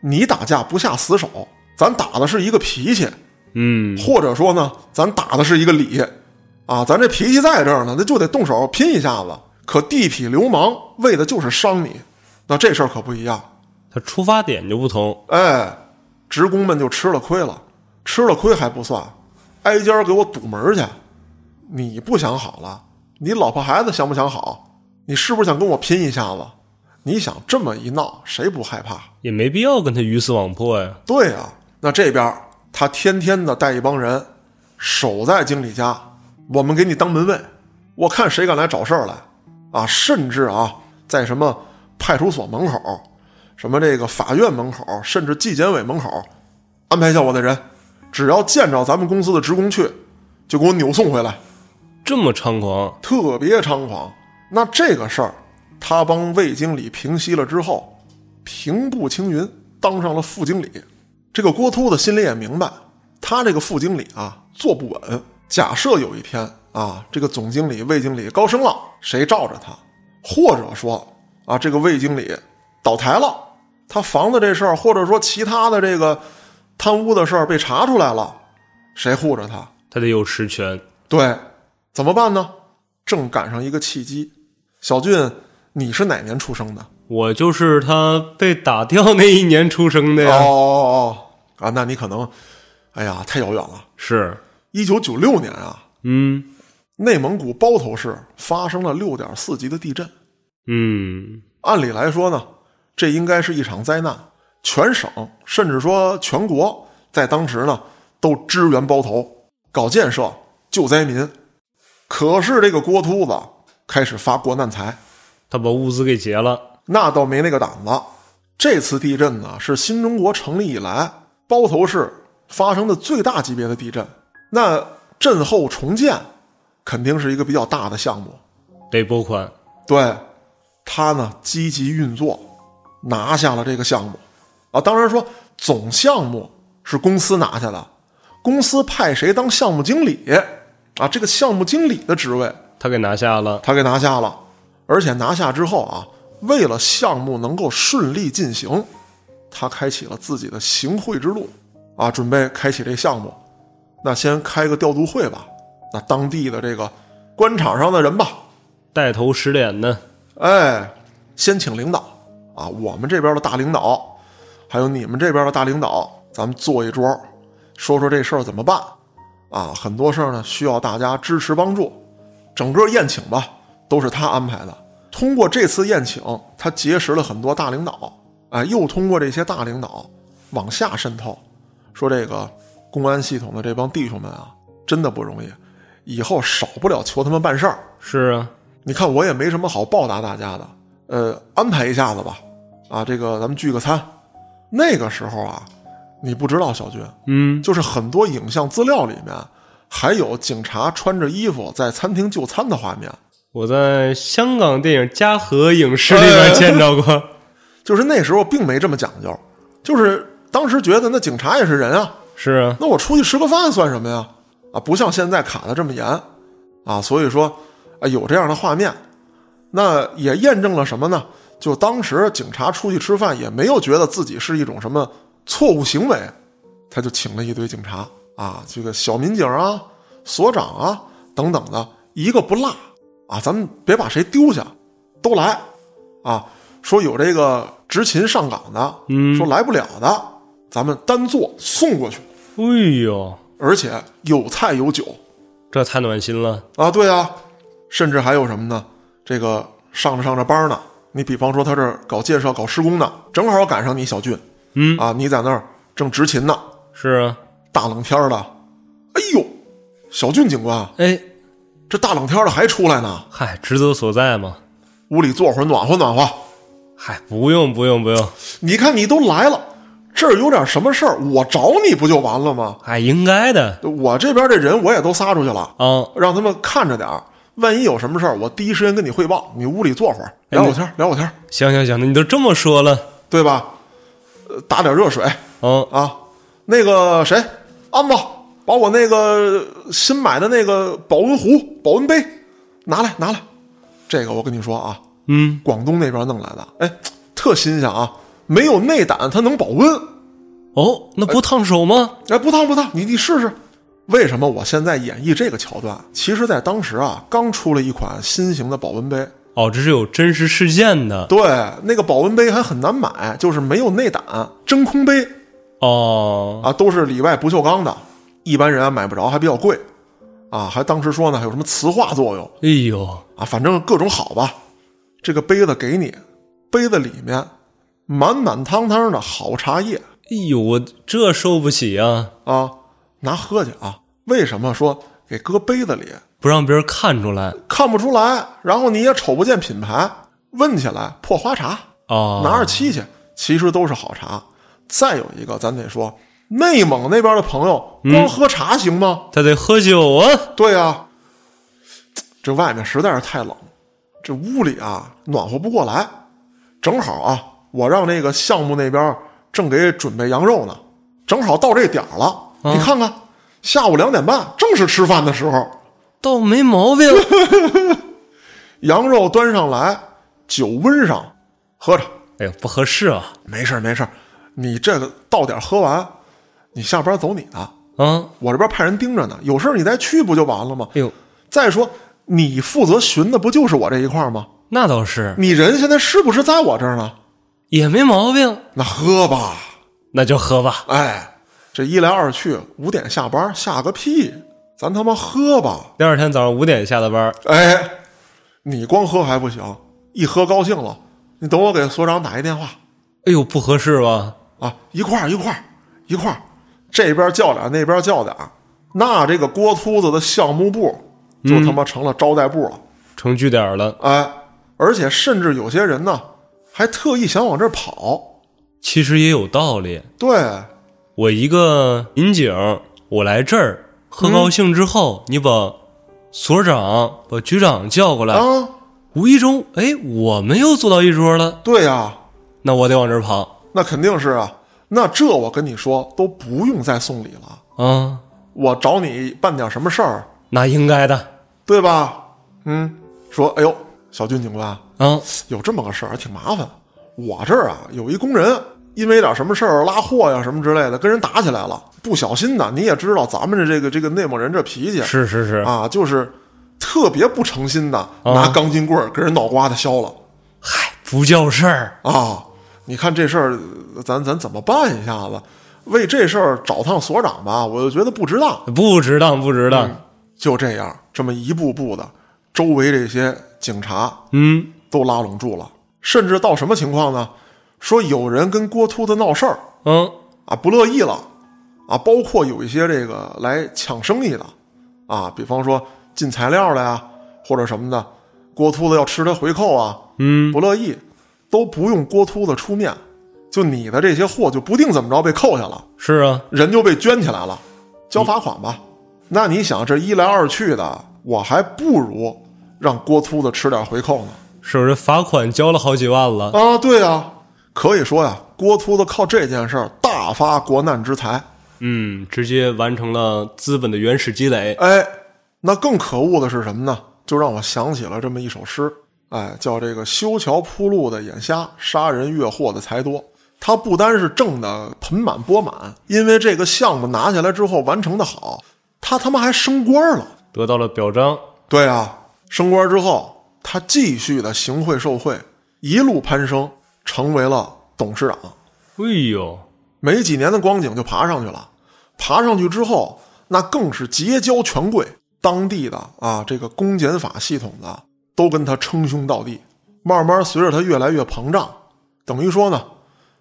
你打架不下死手，咱打的是一个脾气，嗯，或者说呢，咱打的是一个理啊。咱这脾气在这儿呢，那就得动手拼一下子。可地痞流氓为的就是伤你，那这事儿可不一样。他出发点就不同。哎，职工们就吃了亏了，吃了亏还不算，挨家给我堵门去。你不想好了，你老婆孩子想不想好？你是不是想跟我拼一下子？你想这么一闹，谁不害怕？也没必要跟他鱼死网破呀。对呀、那这边他天天的带一帮人守在经理家，我们给你当门卫，我看谁敢来找事儿来啊！甚至啊，在什么派出所门口、什么这个法院门口，甚至纪检委门口，安排下我的人，只要见着咱们公司的职工去，就给我扭送回来，这么猖狂，特别猖狂。那这个事儿，他帮魏经理平息了之后，平步青云，当上了副经理。这个郭秃子心里也明白，他这个副经理啊坐不稳。假设有一天啊，这个总经理、魏经理高升了，谁罩着他？或者说啊，这个魏经理倒台了，他房子这事儿，或者说其他的这个贪污的事儿被查出来了，谁护着他？他得有实权。对，怎么办呢？正赶上一个契机。小俊，你是哪年出生的？我就是他被打掉那一年出生的哦呀。哦哦啊，那你可能，哎呀，太遥远了。是，一九九六年啊，嗯内蒙古包头市发生了六点四级的地震。嗯，按理来说呢，这应该是一场灾难，全省甚至说全国在当时呢都支援包头搞建设救灾民。可是这个郭秃子开始发国难财，他把物资给劫了。那倒没那个胆子。这次地震呢，是新中国成立以来包头市发生的最大级别的地震。那震后重建肯定是一个比较大的项目。得拨款。对，他呢积极运作，拿下了这个项目。啊，当然说总项目是公司拿下的，公司派谁当项目经理啊？这个项目经理的职位他给拿下了。他给拿下了，而且拿下之后啊，为了项目能够顺利进行，他开启了自己的行贿之路啊，准备开启这项目。那先开个调度会吧，那当地的这个官场上的人吧，带头使脸的，哎，先请领导啊，我们这边的大领导，还有你们这边的大领导，咱们坐一桌，说说这事儿怎么办啊？很多事儿呢需要大家支持帮助。整个宴请吧，都是他安排的。通过这次宴请，他结识了很多大领导，哎，又通过这些大领导往下渗透，说这个公安系统的这帮弟兄们啊，真的不容易，以后少不了求他们办事儿。是啊，你看我也没什么好报答大家的，呃，安排一下子吧，啊，这个咱们聚个餐。那个时候啊，你不知道小军，嗯，就是很多影像资料里面还有警察穿着衣服在餐厅就餐的画面，我在香港电影嘉禾影视里面见着过，就是那时候并没这么讲究，就是当时觉得那警察也是人啊，是啊，那我出去吃个饭算什么呀？啊，不像现在卡的这么严，啊，所以说啊有这样的画面，那也验证了什么呢？就当时警察出去吃饭也没有觉得自己是一种什么错误行为，他就请了一堆警察啊，这个小民警啊、所长啊等等的，一个不落啊，咱们别把谁丢下，都来啊。说有这个执勤上岗的，嗯说来不了的，咱们单座送过去。哎呦，而且有菜有酒这太暖心了，啊，对啊，甚至还有什么呢？这个上着上着班呢，你比方说他这搞建设、搞施工的，正好赶上你小俊嗯，啊，你在那儿正执勤呢，是啊，大冷天儿的，哎呦，小俊警官，哎，这大冷天的还出来呢，嗨，职责所在嘛，屋里坐会儿暖和暖和。嗨，不用不用不用，你看你都来了，这儿有点什么事儿，我找你不就完了吗？哎，应该的。我这边这人我也都撒出去了，啊，让他们看着点儿，万一有什么事儿，我第一时间跟你汇报。你屋里坐会儿，聊会儿天儿，聊会儿天儿，行行行，那你都这么说了，对吧？呃，打点热水嗯，啊。那个谁，安子，把我那个新买的那个保温壶、保温杯拿来，拿来。这个我跟你说啊，嗯，广东那边弄来的，哎，特新鲜啊，没有内胆，它能保温。哦，那不烫手吗？哎，不烫不烫，你你试试。为什么我现在演绎这个桥段？其实，在当时啊，刚出了一款新型的保温杯，哦，这是有真实事件的对，那个保温杯还很难买，就是没有内胆，真空杯哦，啊，都是里外不锈钢的，一般人啊买不着，还比较贵，啊，还当时说呢，还有什么磁化作用哎呦，啊，反正各种好吧。这个杯子给你，杯子里面满满汤汤的好茶叶哎呦，我这受不起啊！啊，拿喝去啊。为什么说给搁杯子里？不让别人看出来看不出来，然后你也瞅不见品牌，问起来破花茶，哦，拿着沏去，其实都是好茶。再有一个，咱得说，内蒙那边的朋友光喝茶行吗？他得喝酒啊！对呀、这外面实在是太冷，这屋里啊暖和不过来。正好啊，我让那个项目那边正给准备羊肉呢，正好到这点儿了。啊你看看，下午两点半，正是吃饭的时候，倒没毛病。羊肉端上来，酒温上，喝着。哎呦，不合适啊！没事儿没事儿，你这个到点喝完，你下班走你的，啊，我这边派人盯着呢，有事儿你再去不就完了吗？哎呦，再说你负责寻的不就是我这一块吗？那倒是你人现在是不是在我这儿呢？也没毛病，那喝吧，那就喝吧。哎，这一来二去，五点下班，下个屁，咱他妈喝吧，第二天早上五点下的班，哎，你光喝还不行，一喝高兴了，你等我给所长打一电话哎呦，不合适吧？啊，一块儿一块儿一块儿，这边叫俩，那边叫俩，那这个郭秃子的项目部就他妈成了招待部了。成据点了。哎，而且甚至有些人呢，还特意想往这儿跑。其实也有道理。对，我一个民警，我来这儿喝高兴之后，你把所长、把局长叫过来，啊，无意中，哎，我们又坐到一桌了，对呀、那我得往这儿跑。那肯定是啊。那这我跟你说，都不用再送礼了。啊，我找你办点什么事儿，那应该的。对吧？嗯，说，哎呦，小军警官，啊，有这么个事儿，还挺麻烦。我这儿啊有一工人，因为点什么事儿拉货呀什么之类的，跟人打起来了，不小心的，你也知道咱们的这个这个内蒙人这脾气是是是，啊，就是特别不诚心的拿钢筋棍儿给人脑瓜子削了嗨，不叫事儿。啊！你看这事儿，咱咱怎么办一下子？为这事儿找趟所长吧，我就觉得不值当。不值当，不值当。就这样，这么一步步的，周围这些警察嗯，都拉拢住了，甚至到什么情况呢？说有人跟郭秃子闹事儿嗯，啊，不乐意了啊，包括有一些这个来抢生意的啊，比方说进材料的呀，或者什么的，郭秃子要吃他回扣啊，嗯，不乐意，都不用郭秃子出面，就你的这些货就不定怎么着被扣下了，是啊，人就被圈起来了，交罚款吧。那你想，这一来二去的，我还不如让郭秃子吃点回扣呢。是不是罚款交了好几万了？啊，对呀，可以说呀，郭秃子靠这件事儿大发国难之财。嗯，直接完成了资本的原始积累。哎，那更可恶的是什么呢？就让我想起了这么一首诗，哎，叫这个修桥铺路的眼瞎，杀人越货的财多。他不单是挣得盆满钵满，因为这个项目拿下来之后完成的好，他他妈还升官了。得到了表彰。对啊，升官之后，他继续的行贿受贿，一路攀升，成为了董事长。哎呦，没几年的光景就爬上去了，爬上去之后，那更是结交权贵，当地的啊这个公检法系统的都跟他称兄道弟。慢慢随着他越来越膨胀，等于说呢，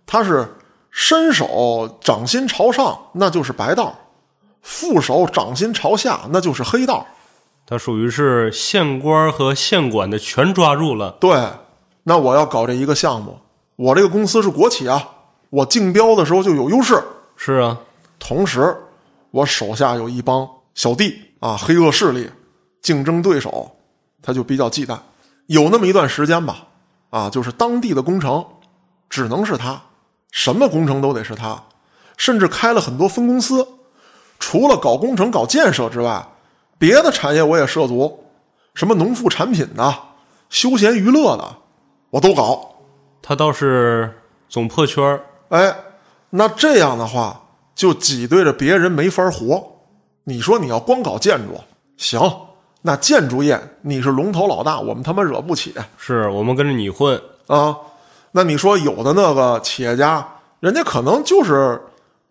他是伸手掌心朝上，那就是白道；副手掌心朝下，那就是黑道。他属于是县官和县管的全抓住了。对，那我要搞这一个项目，我这个公司是国企啊，我竞标的时候就有优势。是啊，同时，我手下有一帮小弟啊，黑恶势力，竞争对手，他就比较忌惮。有那么一段时间吧，啊，就是当地的工程只能是他，什么工程都得是他，甚至开了很多分公司，除了搞工程、搞建设之外，别的产业我也涉足，什么农副产品的、休闲娱乐的，我都搞。他倒是总破圈儿。哎，那这样的话，就挤兑着别人没法活。你说你要光搞建筑，行，那建筑业你是龙头老大，我们他妈惹不起是我们跟着你混，啊。那你说有的那个企业家，人家可能就是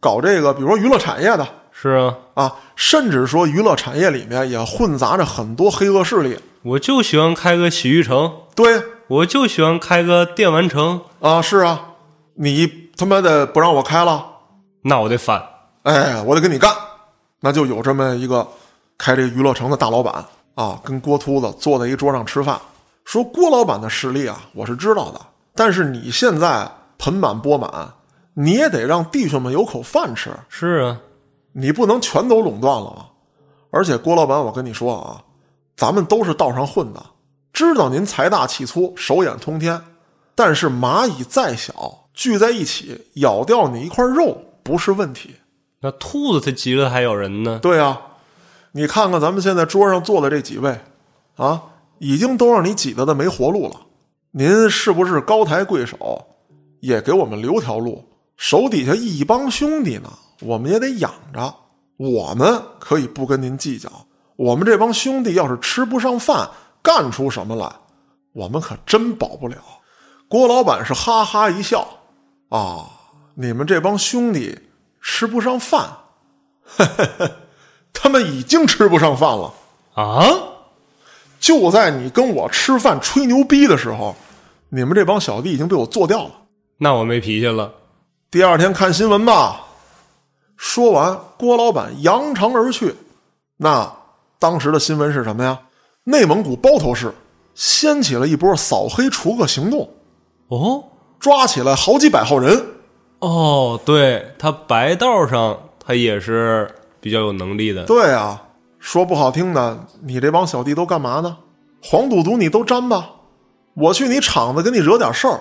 搞这个，比如说娱乐产业的是啊，啊，甚至说娱乐产业里面也混杂着很多黑恶势力。我就喜欢开个洗浴城，对我就喜欢开个电玩城，啊，是啊，你他妈的不让我开了，那我得反。哎，我得跟你干。那就有这么一个开这娱乐城的大老板啊，跟郭秃子坐在一桌上吃饭，说郭老板的实力啊，我是知道的，但是你现在盆满钵满，你也得让弟兄们有口饭吃，是啊，你不能全都垄断了。啊。而且郭老板，我跟你说啊，咱们都是道上混的，知道您财大气粗，手眼通天，但是蚂蚁再小，聚在一起咬掉你一块肉不是问题。那兔子它急了还咬人呢。对啊，你看看咱们现在桌上坐的这几位，啊，已经都让你挤得的没活路了。您是不是高抬贵手，也给我们留条路？手底下一帮兄弟呢，我们也得养着。我们可以不跟您计较，我们这帮兄弟要是吃不上饭，干出什么来，我们可真保不了。郭老板是哈哈一笑，啊，你们这帮兄弟吃不上饭。他们已经吃不上饭了。啊，就在你跟我吃饭吹牛逼的时候，你们这帮小弟已经被我做掉了。那我没脾气了。第二天看新闻吧。说完，郭老板扬长而去。那当时的新闻是什么呀？内蒙古包头市掀起了一波扫黑除恶行动，哦抓起来好几百号人。哦，对他白道上他也是比较有能力的。对啊，说不好听的，你这帮小弟都干嘛呢？黄赌毒你都沾吧，我去你厂子给你惹点事儿，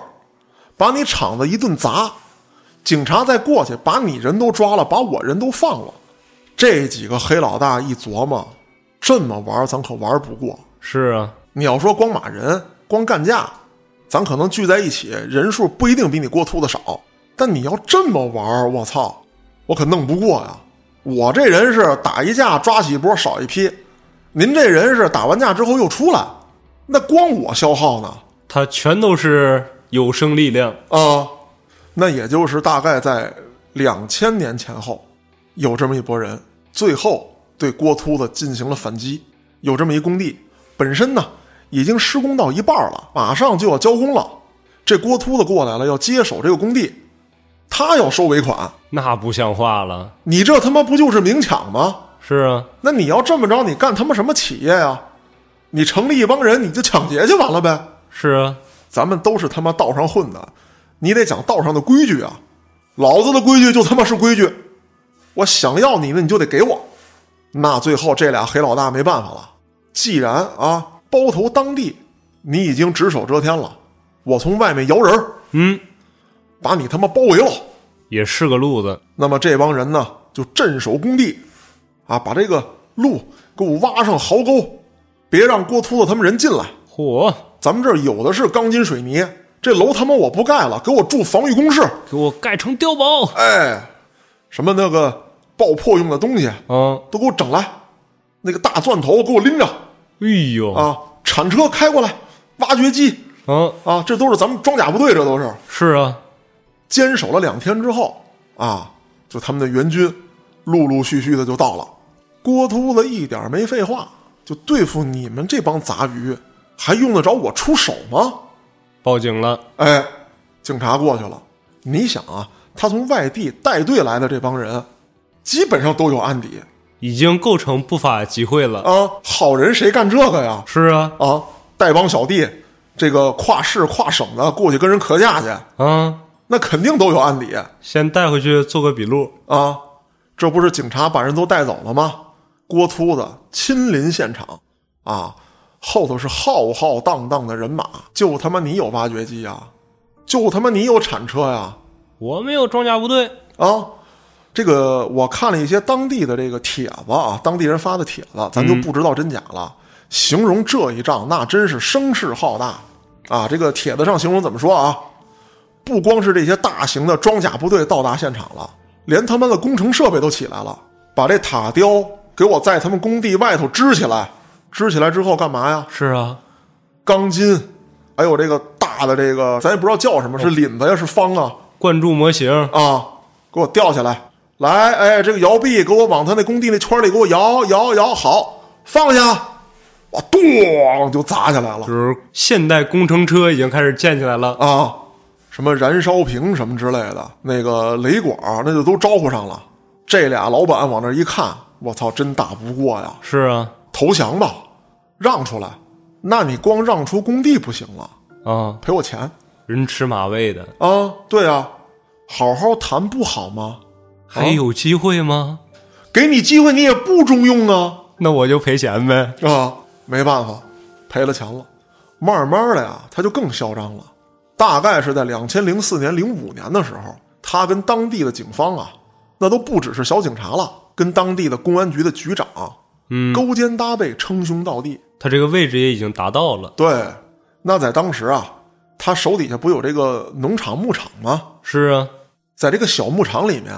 把你厂子一顿砸，警察再过去把你人都抓了，把我人都放了。这几个黑老大一琢磨，这么玩咱可玩不过。是啊，你要说光骂人、光干架，咱可能聚在一起人数不一定比你郭秃子少，但你要这么玩，我操，我可弄不过呀！我这人是打一架抓起一波少一批，您这人是打完架之后又出来，那光我消耗呢他全都是有生力量。啊？那也就是大概在两千年前后，有这么一拨人，最后对郭秃子进行了反击。有这么一工地，本身呢已经施工到一半了，马上就要交工了。这郭秃子过来了，要接手这个工地，他要收尾款，那不像话了。你这他妈不就是明抢吗？是啊，那你要这么着，你干他妈什么企业呀？你成立一帮人，你就抢劫就完了呗。是啊，咱们都是他妈道上混的，你得讲道上的规矩啊！老子的规矩就他妈是规矩，我想要你的你就得给我。那最后这俩黑老大没办法了，既然啊包头当地你已经只手遮天了，我从外面摇人嗯，把你他妈包围了。也是个路子。那么这帮人呢，就镇守工地，啊，把这个路给我挖上壕沟，别让郭秃子他们人进来。嚯，咱们这儿有的是钢筋水泥，这楼他妈我不盖了，给我筑防御工事。给我盖成碉堡。哎，什么那个爆破用的东西啊，都给我整来，那个大钻头给我拎着哎呦，啊，铲车开过来，挖掘机嗯，啊，这都是咱们装甲部队，这都是。是啊，坚守了两天之后啊，就他们的援军陆陆续续的就到了。郭秃子一点没废话，就对付你们这帮杂鱼，还用得着我出手吗？报警了。哎，警察过去了。你想啊，他从外地带队来的这帮人，基本上都有案底已经构成不法集会了。啊。好人谁干这个呀？是啊，啊，带帮小弟，这个跨市跨省的过去跟人磕架去，啊，那肯定都有案底先带回去做个笔录。啊。这不是警察把人都带走了吗？郭秃子亲临现场啊，后头是浩浩荡荡的人马，就他妈你有挖掘机呀，就他妈你有铲车呀，我们有装甲部队。啊，这个我看了一些当地的这个帖子啊，当地人发的帖子，咱就不知道真假了。形容这一仗那真是声势浩大啊！这个帖子上形容怎么说啊？不光是这些大型的装甲部队到达现场了，连他们的工程设备都起来了，把这塔吊给我在他们工地外头支起来，支起来之后干嘛呀？是啊，钢筋，还有这个大的这个，咱也不知道叫什么，是领子呀，是方啊？灌注模型。啊，给我吊起来，来，哎，这个摇臂给我往他那工地那圈里给我摇摇摇，好，放下，哇，咚就砸下来了就是现代工程车已经开始建起来了。啊！什么燃烧瓶什么之类的，那个雷管那就都招呼上了。这俩老板往那一看，我操，真打不过呀！是啊，投降吧，让出来。那你光让出工地不行了，啊，赔我钱人吃马喂的，啊！对啊，好好谈不好吗？还有机会吗？给你机会你也不中用啊！那我就赔钱呗。啊，没办法，赔了钱了。慢慢的呀，他就更嚣张了。大概是在两千零四年、零五年的时候，他跟当地的警方啊，那都不只是小警察了，跟当地的公安局的局长嗯，勾肩搭背、称兄道弟。他这个位置也已经达到了。对，那在当时啊，他手底下不有这个农场、牧场吗？是啊，在这个小牧场里面，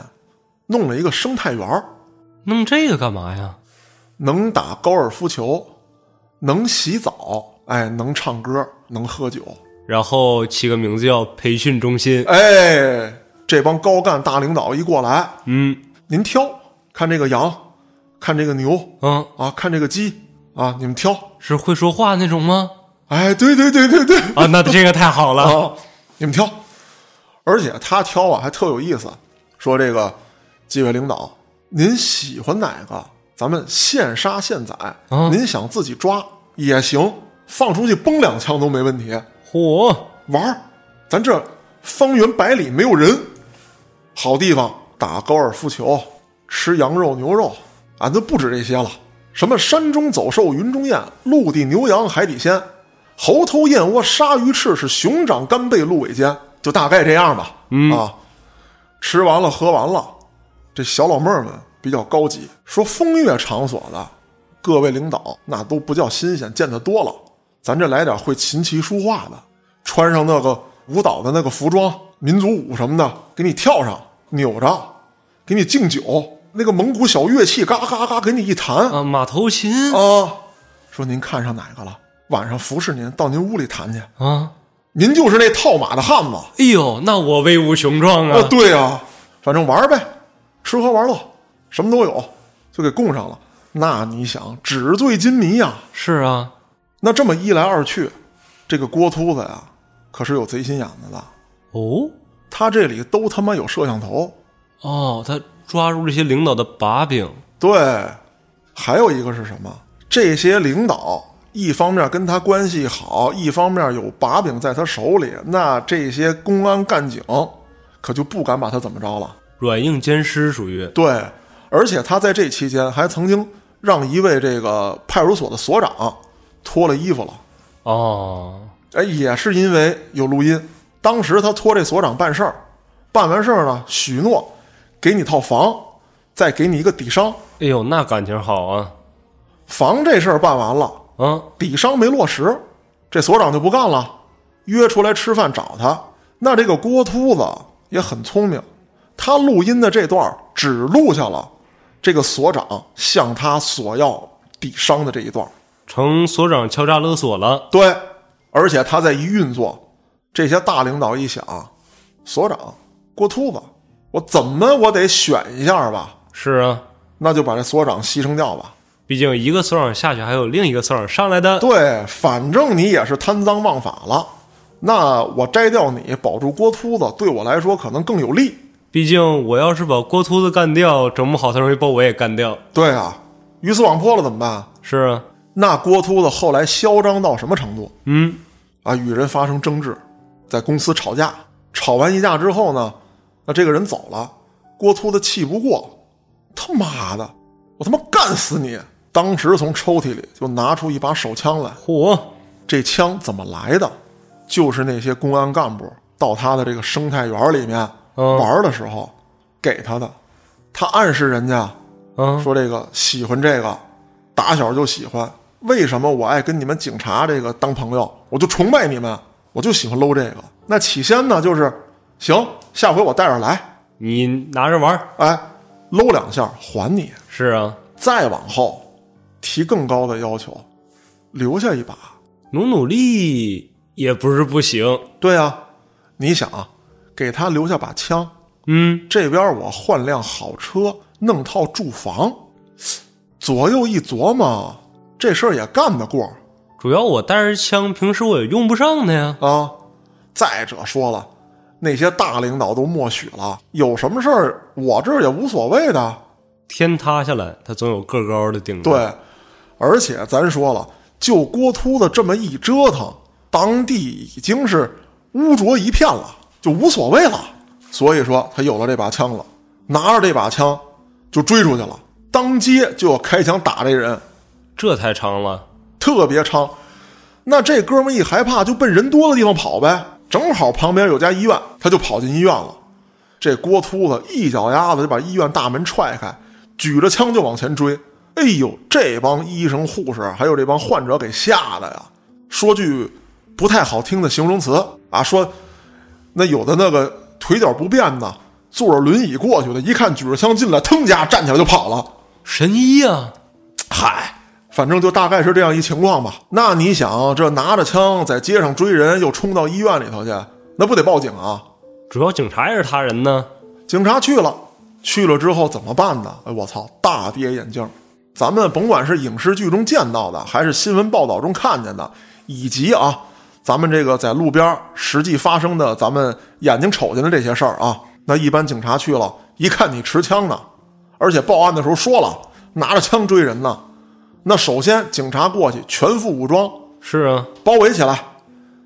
弄了一个生态园儿弄这个干嘛呀？能打高尔夫球，能洗澡，哎，能唱歌，能喝酒。然后起个名字叫培训中心。哎，这帮高干大领导一过来，嗯您挑，看这个羊，看这个牛嗯，啊，看这个鸡啊，你们挑。是会说话那种吗？哎，对对对对对，啊，那这个太好了。啊，你们挑。而且他挑啊，还特有意思，说这个几位领导，您喜欢哪个，咱们现杀现宰。啊您想自己抓也行，放出去崩两枪都没问题。嚯，玩儿，咱这方圆百里没有人，好地方打高尔夫球，吃羊肉牛肉，俺都不止这些了。什么山中走兽，云中雁，陆地牛羊，海底鲜，猴头燕窝，鲨鱼翅，是熊掌干贝，鹿尾尖，就大概这样吧。嗯啊，吃完了，喝完了，这小老妹儿们比较高级，说风月场所的各位领导那都不叫新鲜，见得多了。咱这来点会琴棋书画的，穿上那个舞蹈的那个服装，民族舞什么的，给你跳上，扭着，给你敬酒，那个蒙古小乐器嘎嘎嘎给你一弹啊，马头琴。啊，说您看上哪个了？晚上服侍您，到您屋里弹去。啊，您就是那套马的汉子。哎呦，那我威武雄壮啊，啊！对啊、反正玩呗，吃喝玩乐什么都有，就给供上了。那你想，纸醉金迷呀、是啊，那这么一来二去，这个郭秃子呀，可是有贼心眼子的。哦他这里都他妈有摄像头，哦，他抓住这些领导的把柄，对，还有一个是什么？这些领导一方面跟他关系好，一方面有把柄在他手里，那这些公安干警可就不敢把他怎么着了。软硬兼施属于。对，而且他在这期间还曾经让一位这个派出所的所长脱了衣服了。哦，哎，也是因为有录音。当时他托这所长办事儿，办完事儿呢，许诺给你套房，再给你一个底商。哎呦，那感情好啊！房这事儿办完了，啊，底商没落实，这所长就不干了，约出来吃饭找他。那这个郭秃子也很聪明，他录音的这段儿只录下了这个所长向他索要底商的这一段。成所长敲诈勒索了。对，而且他在一运作，这些大领导一想，所长郭秃子，我怎么我得选一下吧？是啊，那就把这所长牺牲掉吧。毕竟一个所长下去，还有另一个所长上来的。对，反正你也是贪赃枉法了，那我摘掉你，保住郭秃子，对我来说可能更有利。毕竟我要是把郭秃子干掉，整不好他容易把我也干掉。对啊，鱼死网破了怎么办？是啊，那郭秃子后来嚣张到什么程度嗯，啊？与人发生争执，在公司吵架，吵完一架之后呢，那这个人走了，郭秃子气不过，他妈的，我他妈干死你！当时从抽屉里就拿出一把手枪来，嚯，这枪怎么来的？就是那些公安干部到他的这个生态园里面嗯玩的时候给他的。他暗示人家啊，说这个喜欢这个，打小就喜欢。为什么我爱跟你们警察这个当朋友？我就崇拜你们，我就喜欢搂这个。那起先呢，就是行，下回我带着来，你拿着玩。哎，搂两下还你。是啊，再往后提更高的要求，留下一把。努努力也不是不行。对啊、你想啊，给他留下把枪，嗯，这边我换辆好车，弄套住房，左右一琢磨，这事儿也干得过主要我带着枪，平时我也用不上它呀。啊。再者说了，那些大领导都默许了，有什么事儿我这儿也无所谓的。天塌下来，他总有个高的顶着。对，而且咱说了，就郭秃子这么一折腾，当地已经是污浊一片了，就无所谓了。所以说他有了这把枪了，拿着这把枪就追出去了，当街就要开枪打这人，这太猖了。特别猖。那这哥们一害怕，就奔人多的地方跑呗。正好旁边有家医院，他就跑进医院了。这郭秃子一脚丫子就把医院大门踹开，举着枪就往前追。哎呦，这帮医生、护士还有这帮患者给吓的呀！说句不太好听的形容词啊，说那有的那个腿脚不便的，坐着轮椅过去的，一看举着枪进来，腾家站起来就跑了。神医啊、嗨，反正就大概是这样一情况吧。那你想，这拿着枪在街上追人，又冲到医院里头去，那不得报警啊？主要警察也是他人呢。警察去了，去了之后怎么办呢？哎，我操，大跌眼镜！咱们甭管是影视剧中见到的，还是新闻报道中看见的，以及啊，咱们这个在路边实际发生的，咱们眼睛瞅见的这些事儿啊，那一般警察去了，一看你持枪呢，而且报案的时候说了拿着枪追人呢，那首先警察过去全副武装，是啊，包围起来，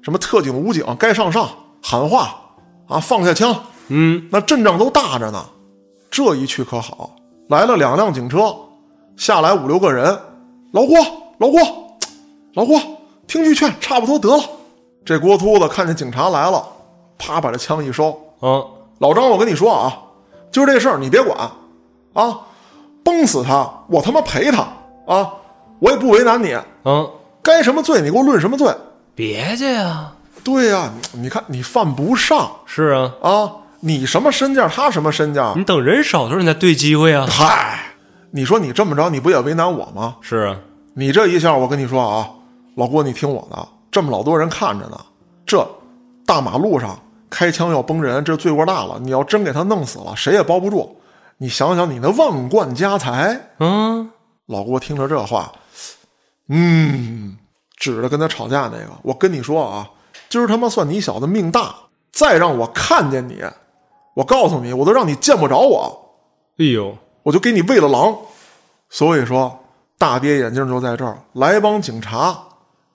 什么特警、武警该上上喊话啊，放下枪，嗯，那阵仗都大着呢。这一去可好，来了两辆警车，下来五六个人。老郭，老郭，老郭，听句劝，差不多得了。这郭秃子看见警察来了，啪把这枪一收。嗯，老张，我跟你说啊，就这事儿你别管啊，崩死他，我他妈赔他啊，我也不为难你，嗯，该什么罪你给我论什么罪。别介呀。对呀、你你看你犯不上是啊，啊，你什么身价，他什么身价，你等人少的时候你再对机会啊。嗨，你说你这么着，你不也为难我吗？是啊，你这一下，我跟你说啊，老郭，你听我的，这么老多人看着呢，这大马路上开枪要崩人，这罪过大了。你要真给他弄死了，谁也包不住。你想想，你那万贯家财，嗯，老郭听着这话，嗯，指着跟他吵架那个，我跟你说啊，今儿他妈算你小子命大，再让我看见你，我告诉你，我都让你见不着我，哎呦，我就给你喂了狼。所以说，大跌眼镜就在这儿，来帮警察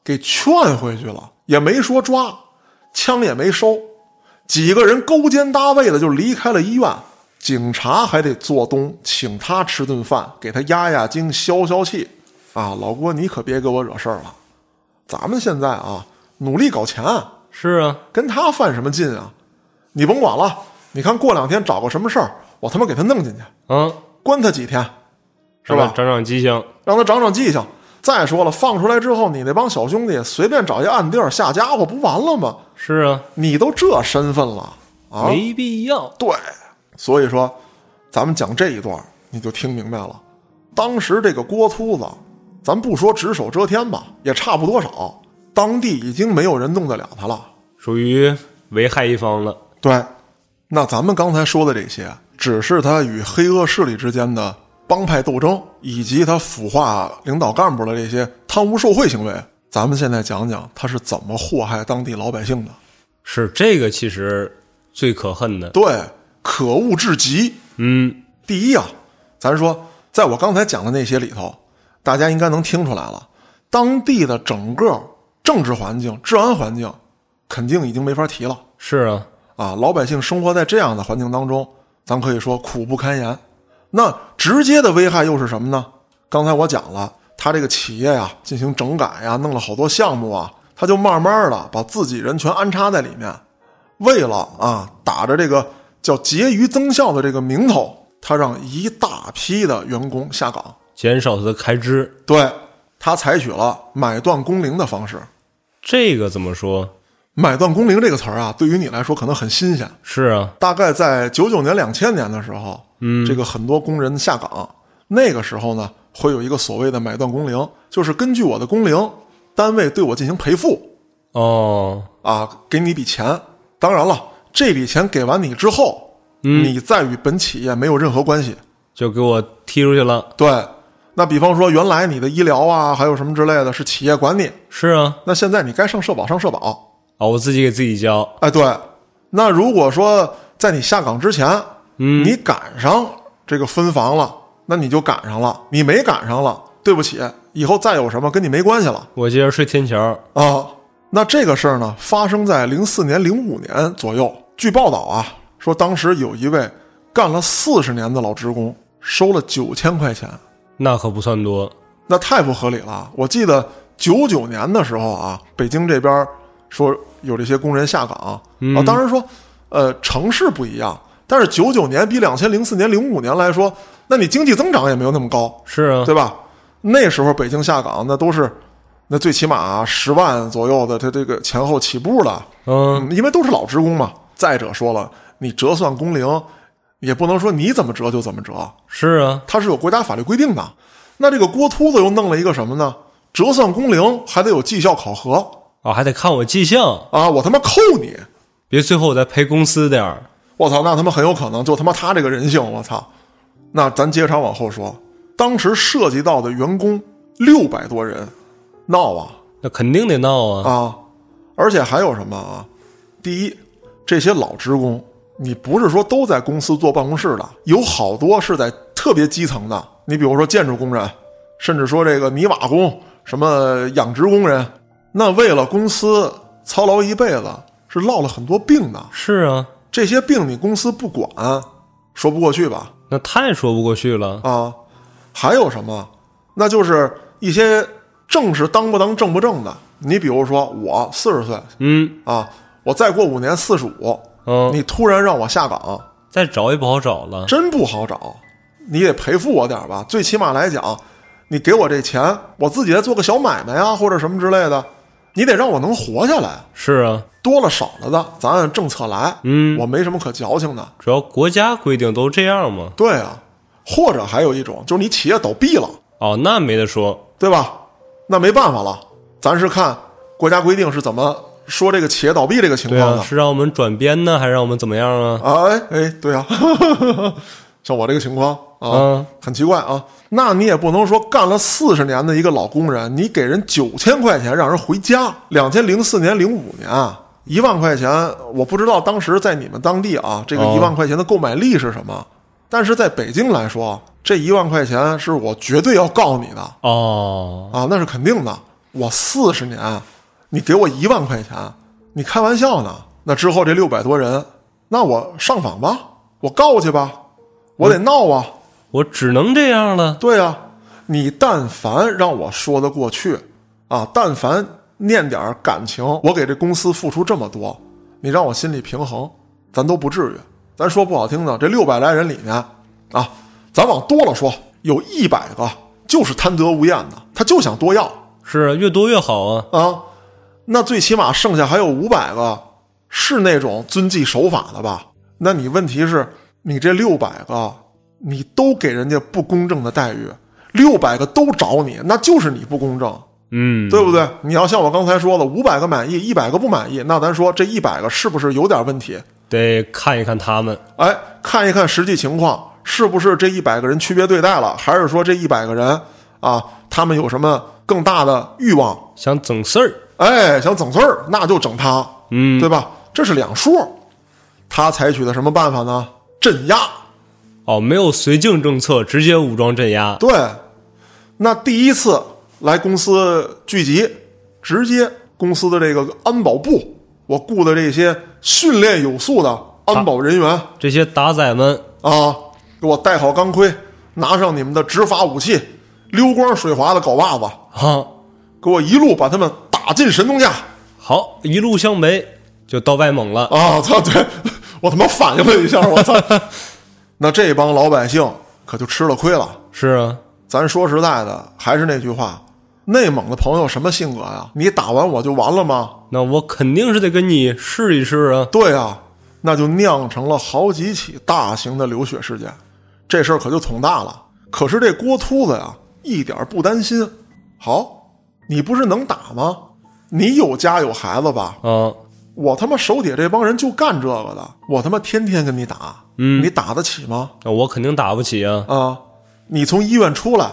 给劝回去了，也没说抓，枪也没收，几个人勾肩搭背的就离开了医院。警察还得做东，请他吃顿饭，给他压压惊、消消气。啊，老郭，你可别给我惹事儿了。咱们现在啊，努力搞钱，是啊，跟他犯什么劲啊？你甭管了，你看过两天找个什么事儿，我他妈给他弄进去，嗯，关他几天，是吧？长长记性，让他长长记性。再说了，放出来之后，你那帮小兄弟随便找一暗地儿下家伙，不完了吗？是啊，你都这身份了啊，没必要。对，所以说，咱们讲这一段，你就听明白了。当时这个郭秃子，咱不说只手遮天吧，也差不多少。当地已经没有人弄得了他了，属于为害一方了。对，那咱们刚才说的这些，只是他与黑恶势力之间的帮派斗争，以及他腐化领导干部的这些贪污受贿行为。咱们现在讲讲他是怎么祸害当地老百姓的。是这个，其实最可恨的。对，可恶至极。嗯，第一啊，咱说，在我刚才讲的那些里头，大家应该能听出来了，当地的整个政治环境、治安环境，肯定已经没法提了是啊，啊！老百姓生活在这样的环境当中，咱可以说苦不堪言。那直接的危害又是什么呢？刚才我讲了，他这个企业呀进行整改呀，弄了好多项目啊，他就慢慢的把自己人全安插在里面，为了啊打着这个叫结余增效的这个名头，他让一大批的员工下岗。减少他的开支。对他采取了买断工龄的方式。这个怎么说？买断工龄这个词儿啊，对于你来说可能很新鲜。是啊，大概在九九年、两千年的时候，嗯，这个很多工人下岗，那个时候呢，会有一个所谓的买断工龄，就是根据我的工龄，单位对我进行赔付哦，啊，给你一笔钱。当然了，这笔钱给完你之后，嗯你再与本企业没有任何关系。就给我踢出去了。对，那比方说原来你的医疗啊，还有什么之类的，是企业管你，是啊，那现在你该上社保上社保。啊，我自己给自己交。哎，对，那如果说在你下岗之前，嗯，你赶上这个分房了，那你就赶上了；你没赶上了，对不起，以后再有什么跟你没关系了我接着睡天桥。啊。那这个事儿呢，发生在零四年、零五年左右。据报道啊，说当时有一位干了四十年的老职工，收了九千块钱，那可不算多。那太不合理了。我记得九九年的时候啊，北京这边说有这些工人下岗、啊，当然说，呃，城市不一样，但是九九年比两千零四年、零五年来说，那你经济增长也没有那么高，是啊，对吧？那时候北京下岗那都是，那最起码十万左右的，他这个前后起步的，嗯，嗯，因为都是老职工嘛。再者说了，你折算工龄，也不能说你怎么折就怎么折，是啊，它是有国家法律规定的。那这个郭秃子又弄了一个什么呢？折算工龄还得有绩效考核哦，还得看我记性，啊！我他妈扣你！别最后我再赔公司点儿。我操，那他妈很有可能就他妈他这个人性，我操！那咱接着往后说，当时涉及到的员工六百多人，闹啊那肯定得闹啊。啊！而且还有什么啊？第一，这些老职工，你不是说都在公司坐办公室的，有好多是在特别基层的。你比如说建筑工人，甚至说这个泥瓦工、什么养殖工人，那为了公司操劳一辈子，是落了很多病的。是啊，这些病你公司不管，说不过去吧？那太说不过去了。啊，还有什么？那就是一些正是当不当正不正的。你比如说我四十岁嗯啊，我再过五年四十五，嗯，你突然让我下岗，再找也不好找了。真不好找。你得赔付我点吧，最起码来讲，你给我这钱，我自己再做个小买卖呀，或者什么之类的，你得让我能活下来。是啊，多了少了的，咱按政策来。嗯我没什么可矫情的。主要国家规定都这样嘛。对啊，或者还有一种就是你企业倒闭了，哦，那没得说。对吧？那没办法了，咱是看国家规定是怎么说这个企业倒闭这个情况的。是让我们转编呢，还是让我们怎么样啊？啊，哎哎，对啊，像我这个情况啊，嗯很奇怪啊。那你也不能说干了四十年的一个老工人，你给人九千块钱让人回家。两千零四年、零五年啊，一万块钱，我不知道当时在你们当地啊，这个哦一万块钱的购买力是什么。但是在北京来说，这一万块钱是我绝对要告你的哦，啊，那是肯定的。我四十年，你给我一万块钱，你开玩笑呢？那之后这六百多人，那我上访吧，我告去吧，我得闹啊。我只能这样了。对啊，你但凡让我说得过去啊，但凡念点感情，我给这公司付出这么多，你让我心里平衡，咱都不至于。咱说不好听的，这六百来人里面啊，咱往多了说，有一百个就是贪得无厌的，他就想多要是越多越好啊。啊。那最起码剩下还有五百个是那种遵纪守法的吧？那你问题是，你这六百个，你都给人家不公正的待遇，六百个都找你，那就是你不公正，嗯，对不对？你要像我刚才说的，五百个满意，一百个不满意，那咱说这一百个是不是有点问题？得看一看他们。哎，看一看实际情况，是不是这一百个人区别对待了，还是说这一百个人啊，他们有什么更大的欲望？想整事儿，哎，想整事儿，那就整他，嗯，对吧？这是两说。他采取的什么办法呢？镇压。哦，没有绥靖政策，直接武装镇压。对，那第一次来公司聚集，直接公司的这个安保部，我雇的这些训练有素的安保人员这些打仔们，啊，给我戴好钢盔，拿上你们的执法武器，溜光水滑的镐把子，啊，给我一路把他们打进神农架好，一路向北就到外蒙了。啊！操，对我他妈反应了一下，我操！那这帮老百姓可就吃了亏了。是啊，咱说实在的，还是那句话，内蒙的朋友什么性格呀？你打完我就完了吗？那我肯定是得跟你试一试啊。对啊，那就酿成了好几起大型的流血事件，这事儿可就捅大了。可是这郭秃子呀，一点不担心。好，你不是能打吗？你有家有孩子吧？啊，我他妈手底下这帮人就干这个的，我他妈天天跟你打，嗯你打得起吗？那我肯定打不起啊。啊，你从医院出来，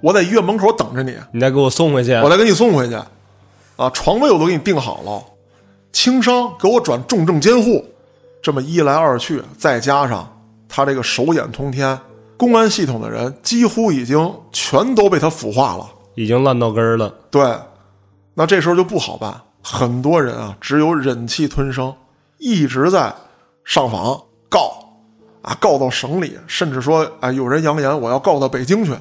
我在医院门口等着你。你再给我送回去。我再给你送回去，啊，床位我都给你定好了，轻伤给我转重症监护，这么一来二去，再加上他这个手眼通天，公安系统的人几乎已经全都被他腐化了。已经烂到根儿了。对，那这时候就不好办，很多人啊，只有忍气吞声，一直在上访告，啊，告到省里，甚至说，哎，有人扬言我要告到北京去。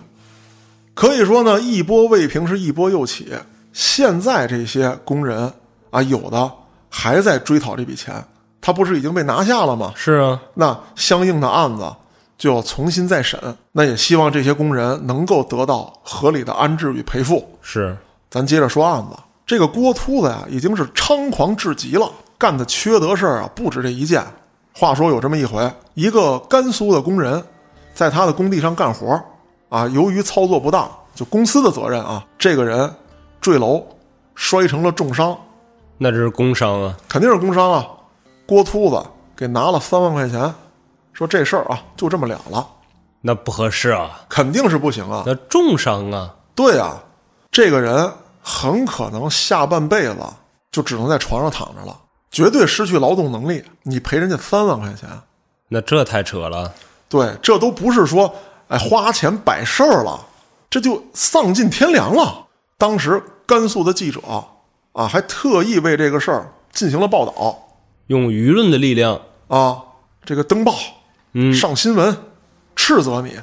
可以说呢，一波未平是一波又起。现在这些工人啊，有的还在追讨这笔钱，他不是已经被拿下了吗？是啊，那相应的案子就要重新再审。那也希望这些工人能够得到合理的安置与赔付。是咱接着说案子，这个郭秃子呀，已经是猖狂至极了，干的缺德事儿啊，不止这一件。话说有这么一回，一个甘肃的工人在他的工地上干活啊，由于操作不当，就公司的责任啊，这个人坠楼摔成了重伤，那这是工伤啊。肯定是工伤啊。郭秃子给拿了三万块钱，说这事儿啊就这么了了，那不合适啊，肯定是不行啊。那重伤啊。对啊，这个人很可能下半辈子就只能在床上躺着了，绝对失去劳动能力。你赔人家三万块钱，那这太扯了。对，这都不是说哎花钱摆事儿了，这就丧尽天良了。当时甘肃的记者啊，还特意为这个事儿进行了报道用舆论的力量，啊，这个登报、嗯，上新闻，斥责你。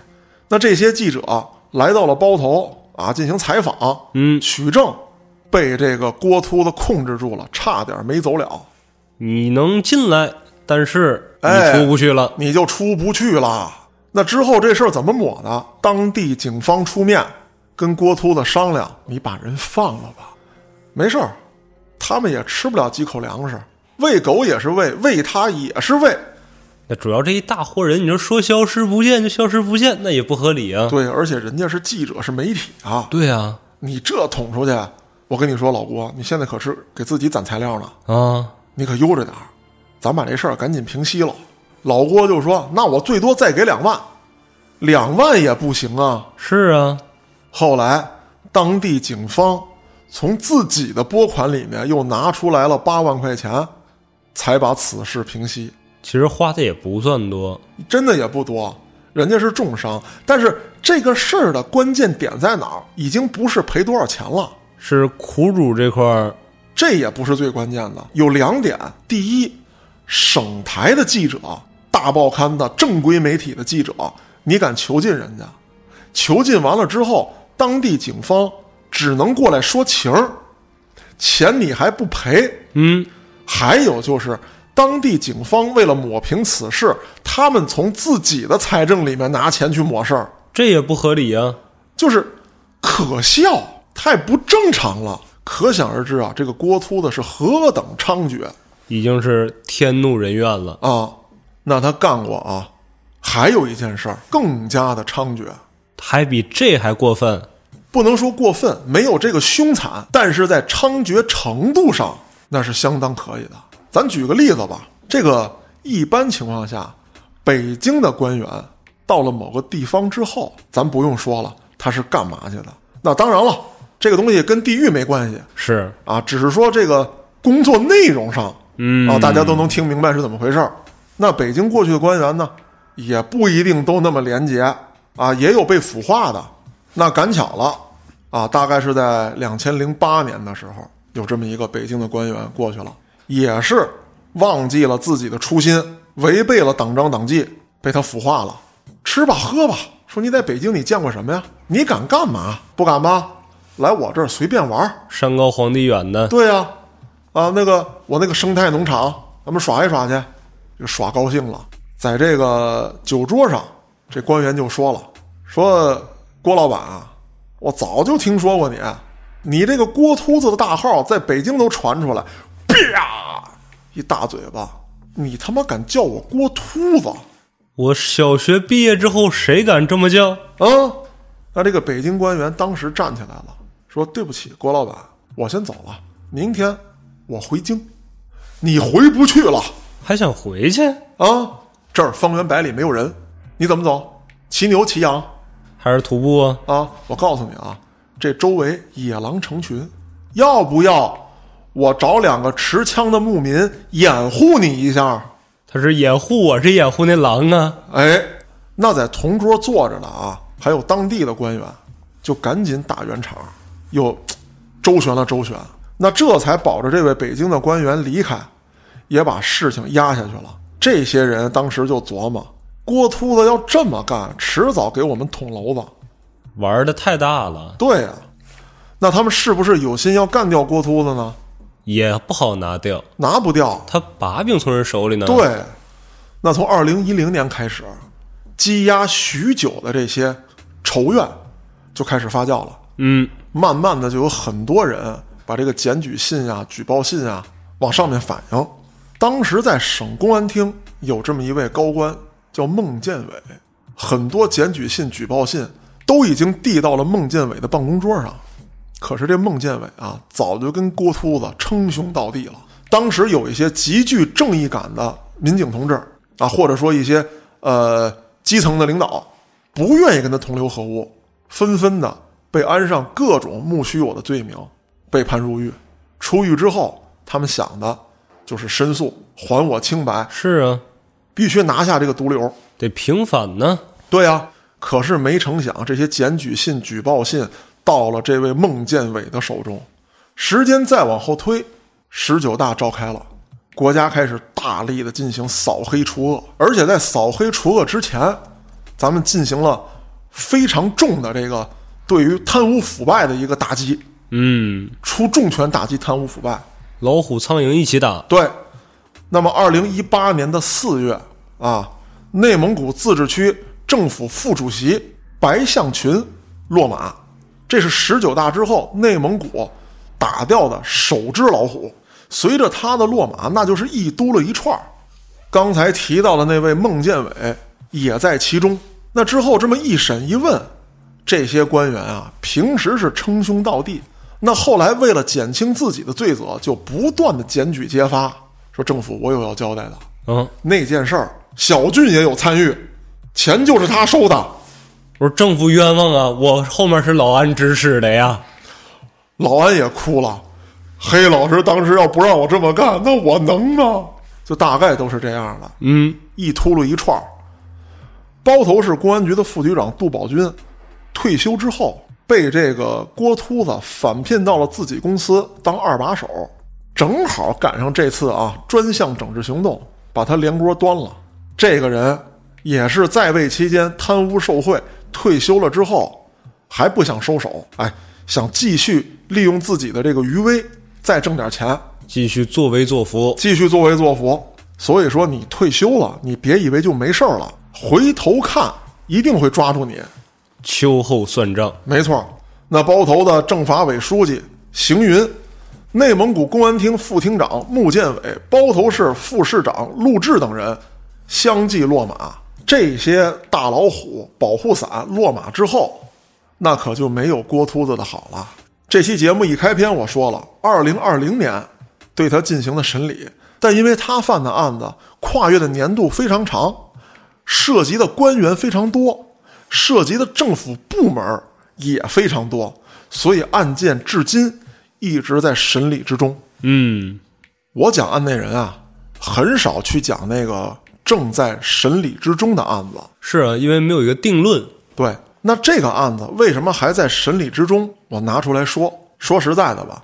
那这些记者来到了包头啊，进行采访，嗯，取证，被这个郭秃子控制住了，差点没走了，你能进来，但是你哎出不去了。你就出不去了。那之后这事儿怎么抹呢？当地警方出面跟郭秃子商量，你把人放了吧，没事儿，他们也吃不了几口粮食，喂狗也是喂，喂他也是喂。那主要这一大活人，你说说消失不见就消失不见，那也不合理啊。对，而且人家是记者，是媒体啊，对啊，你这捅出去，我跟你说，老郭，你现在可是给自己攒材料呢，啊，你可悠着点儿，咱把这事儿赶紧平息了。老郭就说：“那我最多再给两万，两万也不行啊。是啊，”后来，当地警方从自己的拨款里面又拿出来了八万块钱，才把此事平息。其实花的也不算多，真的也不多，人家是重伤，但是这个事儿的关键点在哪儿？已经不是赔多少钱了，是苦主这块儿，这也不是最关键的。有两点：第一，省台的记者、大报刊的正规媒体的记者，你敢囚禁人家？囚禁完了之后，当地警方只能过来说情儿，钱你还不赔。嗯，还有就是，当地警方为了抹平此事，他们从自己的财政里面拿钱去抹事儿，这也不合理啊。就是可笑，太不正常了。可想而知啊，这个郭秃子是何等猖獗已经是天怒人怨了。啊！那他干过啊，还有一件事儿更加的猖獗，还比这还过分。不能说过分，没有这个凶残，但是在猖獗程度上那是相当可以的。咱举个例子吧，这个一般情况下，北京的官员到了某个地方之后，咱不用说了，他是干嘛去的？那当然了，这个东西跟地域没关系是，啊，只是说这个工作内容上嗯啊，大家都能听明白是怎么回事儿。那北京过去的官员呢，也不一定都那么廉洁啊，也有被腐化的。那赶巧了啊，大概是在两千零八年的时候，有这么一个北京的官员过去了，也是忘记了自己的初心，违背了党章党纪，被他腐化了。吃吧喝吧，说你在北京你见过什么呀？你敢干嘛？不敢吧？来我这儿随便玩儿。山高皇帝远的，对呀、啊，那个我那个生态农场，咱们耍一耍去，就耍高兴了。在这个酒桌上，这官员就说了：“说郭老板啊，我早就听说过你，你这个郭秃子的大号在北京都传出来，啪一大嘴巴，你他妈敢叫我郭秃子我小学毕业之后，谁敢这么叫？啊？”那这个北京官员当时站起来了，说：“对不起，郭老板，我先走了，明天我回京，你回不去了。”还想回去？啊，这儿方圆百里没有人，你怎么走？骑牛骑羊还是徒步啊？啊！我告诉你啊，这周围野狼成群，要不要我找两个持枪的牧民掩护你一下？他是掩护我，是掩护那狼啊！哎，那在同桌坐着呢啊，还有当地的官员，就赶紧打圆场，又周旋了周旋，那这才保着这位北京的官员离开，也把事情压下去了。这些人当时就琢磨，郭秃子要这么干，迟早给我们捅娄子。玩的太大了，对呀、那他们是不是有心要干掉郭秃子呢？也不好拿掉。拿不掉，他把柄从人手里呢。，对，那从二零一零年开始，积压许久的这些仇怨就开始发酵了。嗯，慢慢的，就有很多人把这个检举信啊、举报信啊往上面反映。当时在省公安厅有这么一位高官叫孟建伟，很多检举信、举报信都已经递到了孟建伟的办公桌上。可是这孟建伟啊，早就跟郭秃子称兄道弟了。当时有一些极具正义感的民警同志啊，或者说一些呃基层的领导，不愿意跟他同流合污，纷纷的被安上各种莫须有的罪名，被判入狱。出狱之后，他们想的就是申诉，还我清白，是啊，必须拿下这个毒瘤。得平反呢。对呀、可是没成想，这些检举信、举报信到了这位孟建伟的手中。时间再往后推，十九大召开了，国家开始大力的进行扫黑除恶，而且在扫黑除恶之前，咱们进行了非常重的这个对于贪污腐败的一个打击，嗯，出重拳打击贪污腐败。老虎苍蝇一起打。对，那么二零一八年的四月啊，内蒙古自治区政府副主席白向群落马，这是十九大之后内蒙古打掉的首只老虎。随着他的落马，那就是一嘟噜一串儿。刚才提到的那位孟建伟也在其中。那之后这么一审一问，这些官员啊，平时是称兄道弟，那后来为了减轻自己的罪责，就不断的检举揭发，说政府我有要交代的嗯，那件事儿，小俊也有参与，钱就是他收的。我说政府冤枉啊，我后面是老安指使的呀。老安也哭了，黑老师当时要不让我这么干，那我能吗？就大概都是这样的，嗯，一秃噜一串儿。包头市公安局的副局长杜宝军退休之后，被这个郭秃子返聘到了自己公司当二把手，正好赶上这次啊专项整治行动，把他连锅端了。这个人也是在位期间贪污受贿，退休了之后还不想收手，哎，想继续利用自己的这个余威再挣点钱，继续作威作福。继续作威作福。所以说，你退休了，你别以为就没事儿了，回头看一定会抓住你。秋后算账。没错，那包头的政法委书记邢云，内蒙古公安厅副厅长穆建伟，包头市副市长陆志等人相继落马。这些大老虎保护伞落马之后，那可就没有郭秃子的好了。这期节目一开篇我说了，二零二零年对他进行的审理，但因为他犯的案子跨越的年度非常长，涉及的官员非常多，涉及的政府部门也非常多，所以案件至今一直在审理之中。嗯，我讲案内人啊，很少去讲那个正在审理之中的案子。是啊，因为没有一个定论。对，那这个案子为什么还在审理之中？我拿出来说，说实在的吧，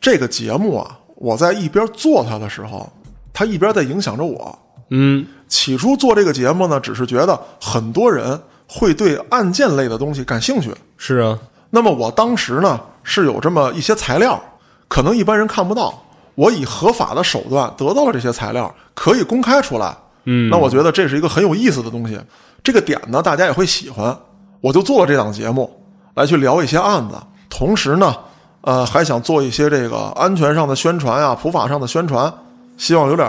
这个节目啊，我在一边做它的时候，它一边在影响着我。嗯，起初做这个节目呢，只是觉得很多人会对案件类的东西感兴趣。是啊，那么我当时呢是有这么一些材料，可能一般人看不到。我以合法的手段得到了这些材料，可以公开出来。嗯，那我觉得这是一个很有意思的东西。这个点呢，大家也会喜欢。我就做了这档节目，来去聊一些案子，同时呢，呃，还想做一些这个安全上的宣传呀、普法上的宣传，希望有点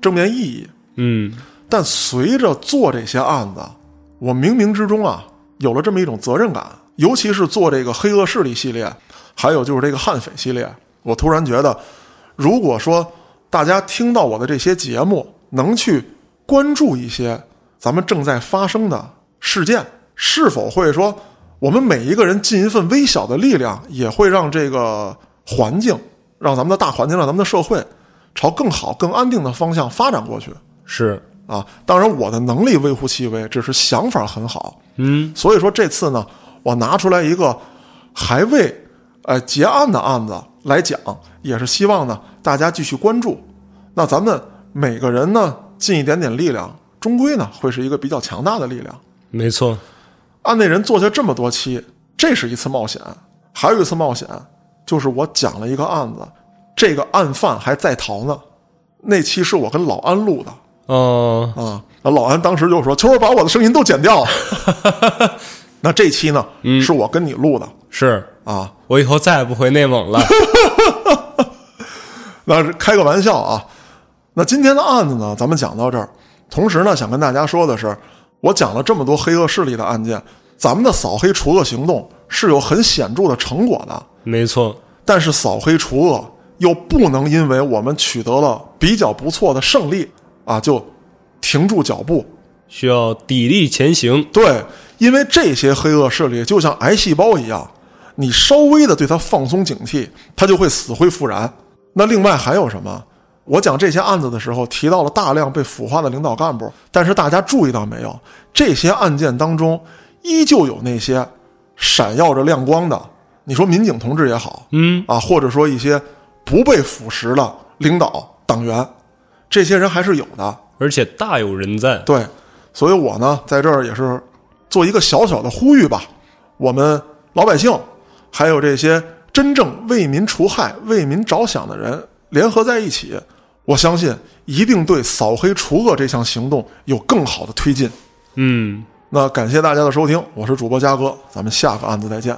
正面意义。嗯，但随着做这些案子，我冥冥之中啊，有了这么一种责任感，尤其是做这个黑恶势力系列，还有就是这个悍匪系列，我突然觉得，如果说大家听到我的这些节目，能去关注一些咱们正在发生的事件，是否会说我们每一个人尽一份微小的力量，也会让这个环境，让咱们的大环境，让咱们的社会朝更好、更安定的方向发展过去？是，啊，当然我的能力微乎其微，只是想法很好。嗯，所以说这次呢，我拿出来一个还未呃结案的案子来讲，也是希望呢大家继续关注。那咱们每个人呢尽一点点力量，终归呢会是一个比较强大的力量。没错。案内人做下这么多期，这是一次冒险，还有一次冒险就是我讲了一个案子，这个案犯还在逃呢。那期是我跟老安录的。哦、啊，那老安当时就说：“秋儿把我的声音都剪掉了。”那这期呢，是我跟你录的是啊，我以后再也不回内蒙了。那是开个玩笑啊。那今天的案子呢，咱们讲到这儿。同时呢，想跟大家说的是，我讲了这么多黑恶势力的案件，咱们的扫黑除恶行动是有很显著的成果的。没错，但是扫黑除恶又不能因为我们取得了比较不错的胜利啊，就停住脚步。需要砥砺前行。对，因为这些黑恶势力就像癌细胞一样，你稍微的对它放松警惕，它就会死灰复燃。那另外还有什么？我讲这些案子的时候提到了大量被腐化的领导干部，但是大家注意到没有？这些案件当中依旧有那些闪耀着亮光的，你说民警同志也好，嗯，啊，或者说一些不被腐蚀的领导党员，这些人还是有的。而且大有人在。对，所以我呢在这儿也是做一个小小的呼吁吧，我们老百姓，还有这些真正为民除害、为民着想的人联合在一起，我相信一定对扫黑除恶这项行动有更好的推进。嗯，那感谢大家的收听，我是主播嘉哥，咱们下个案子再见。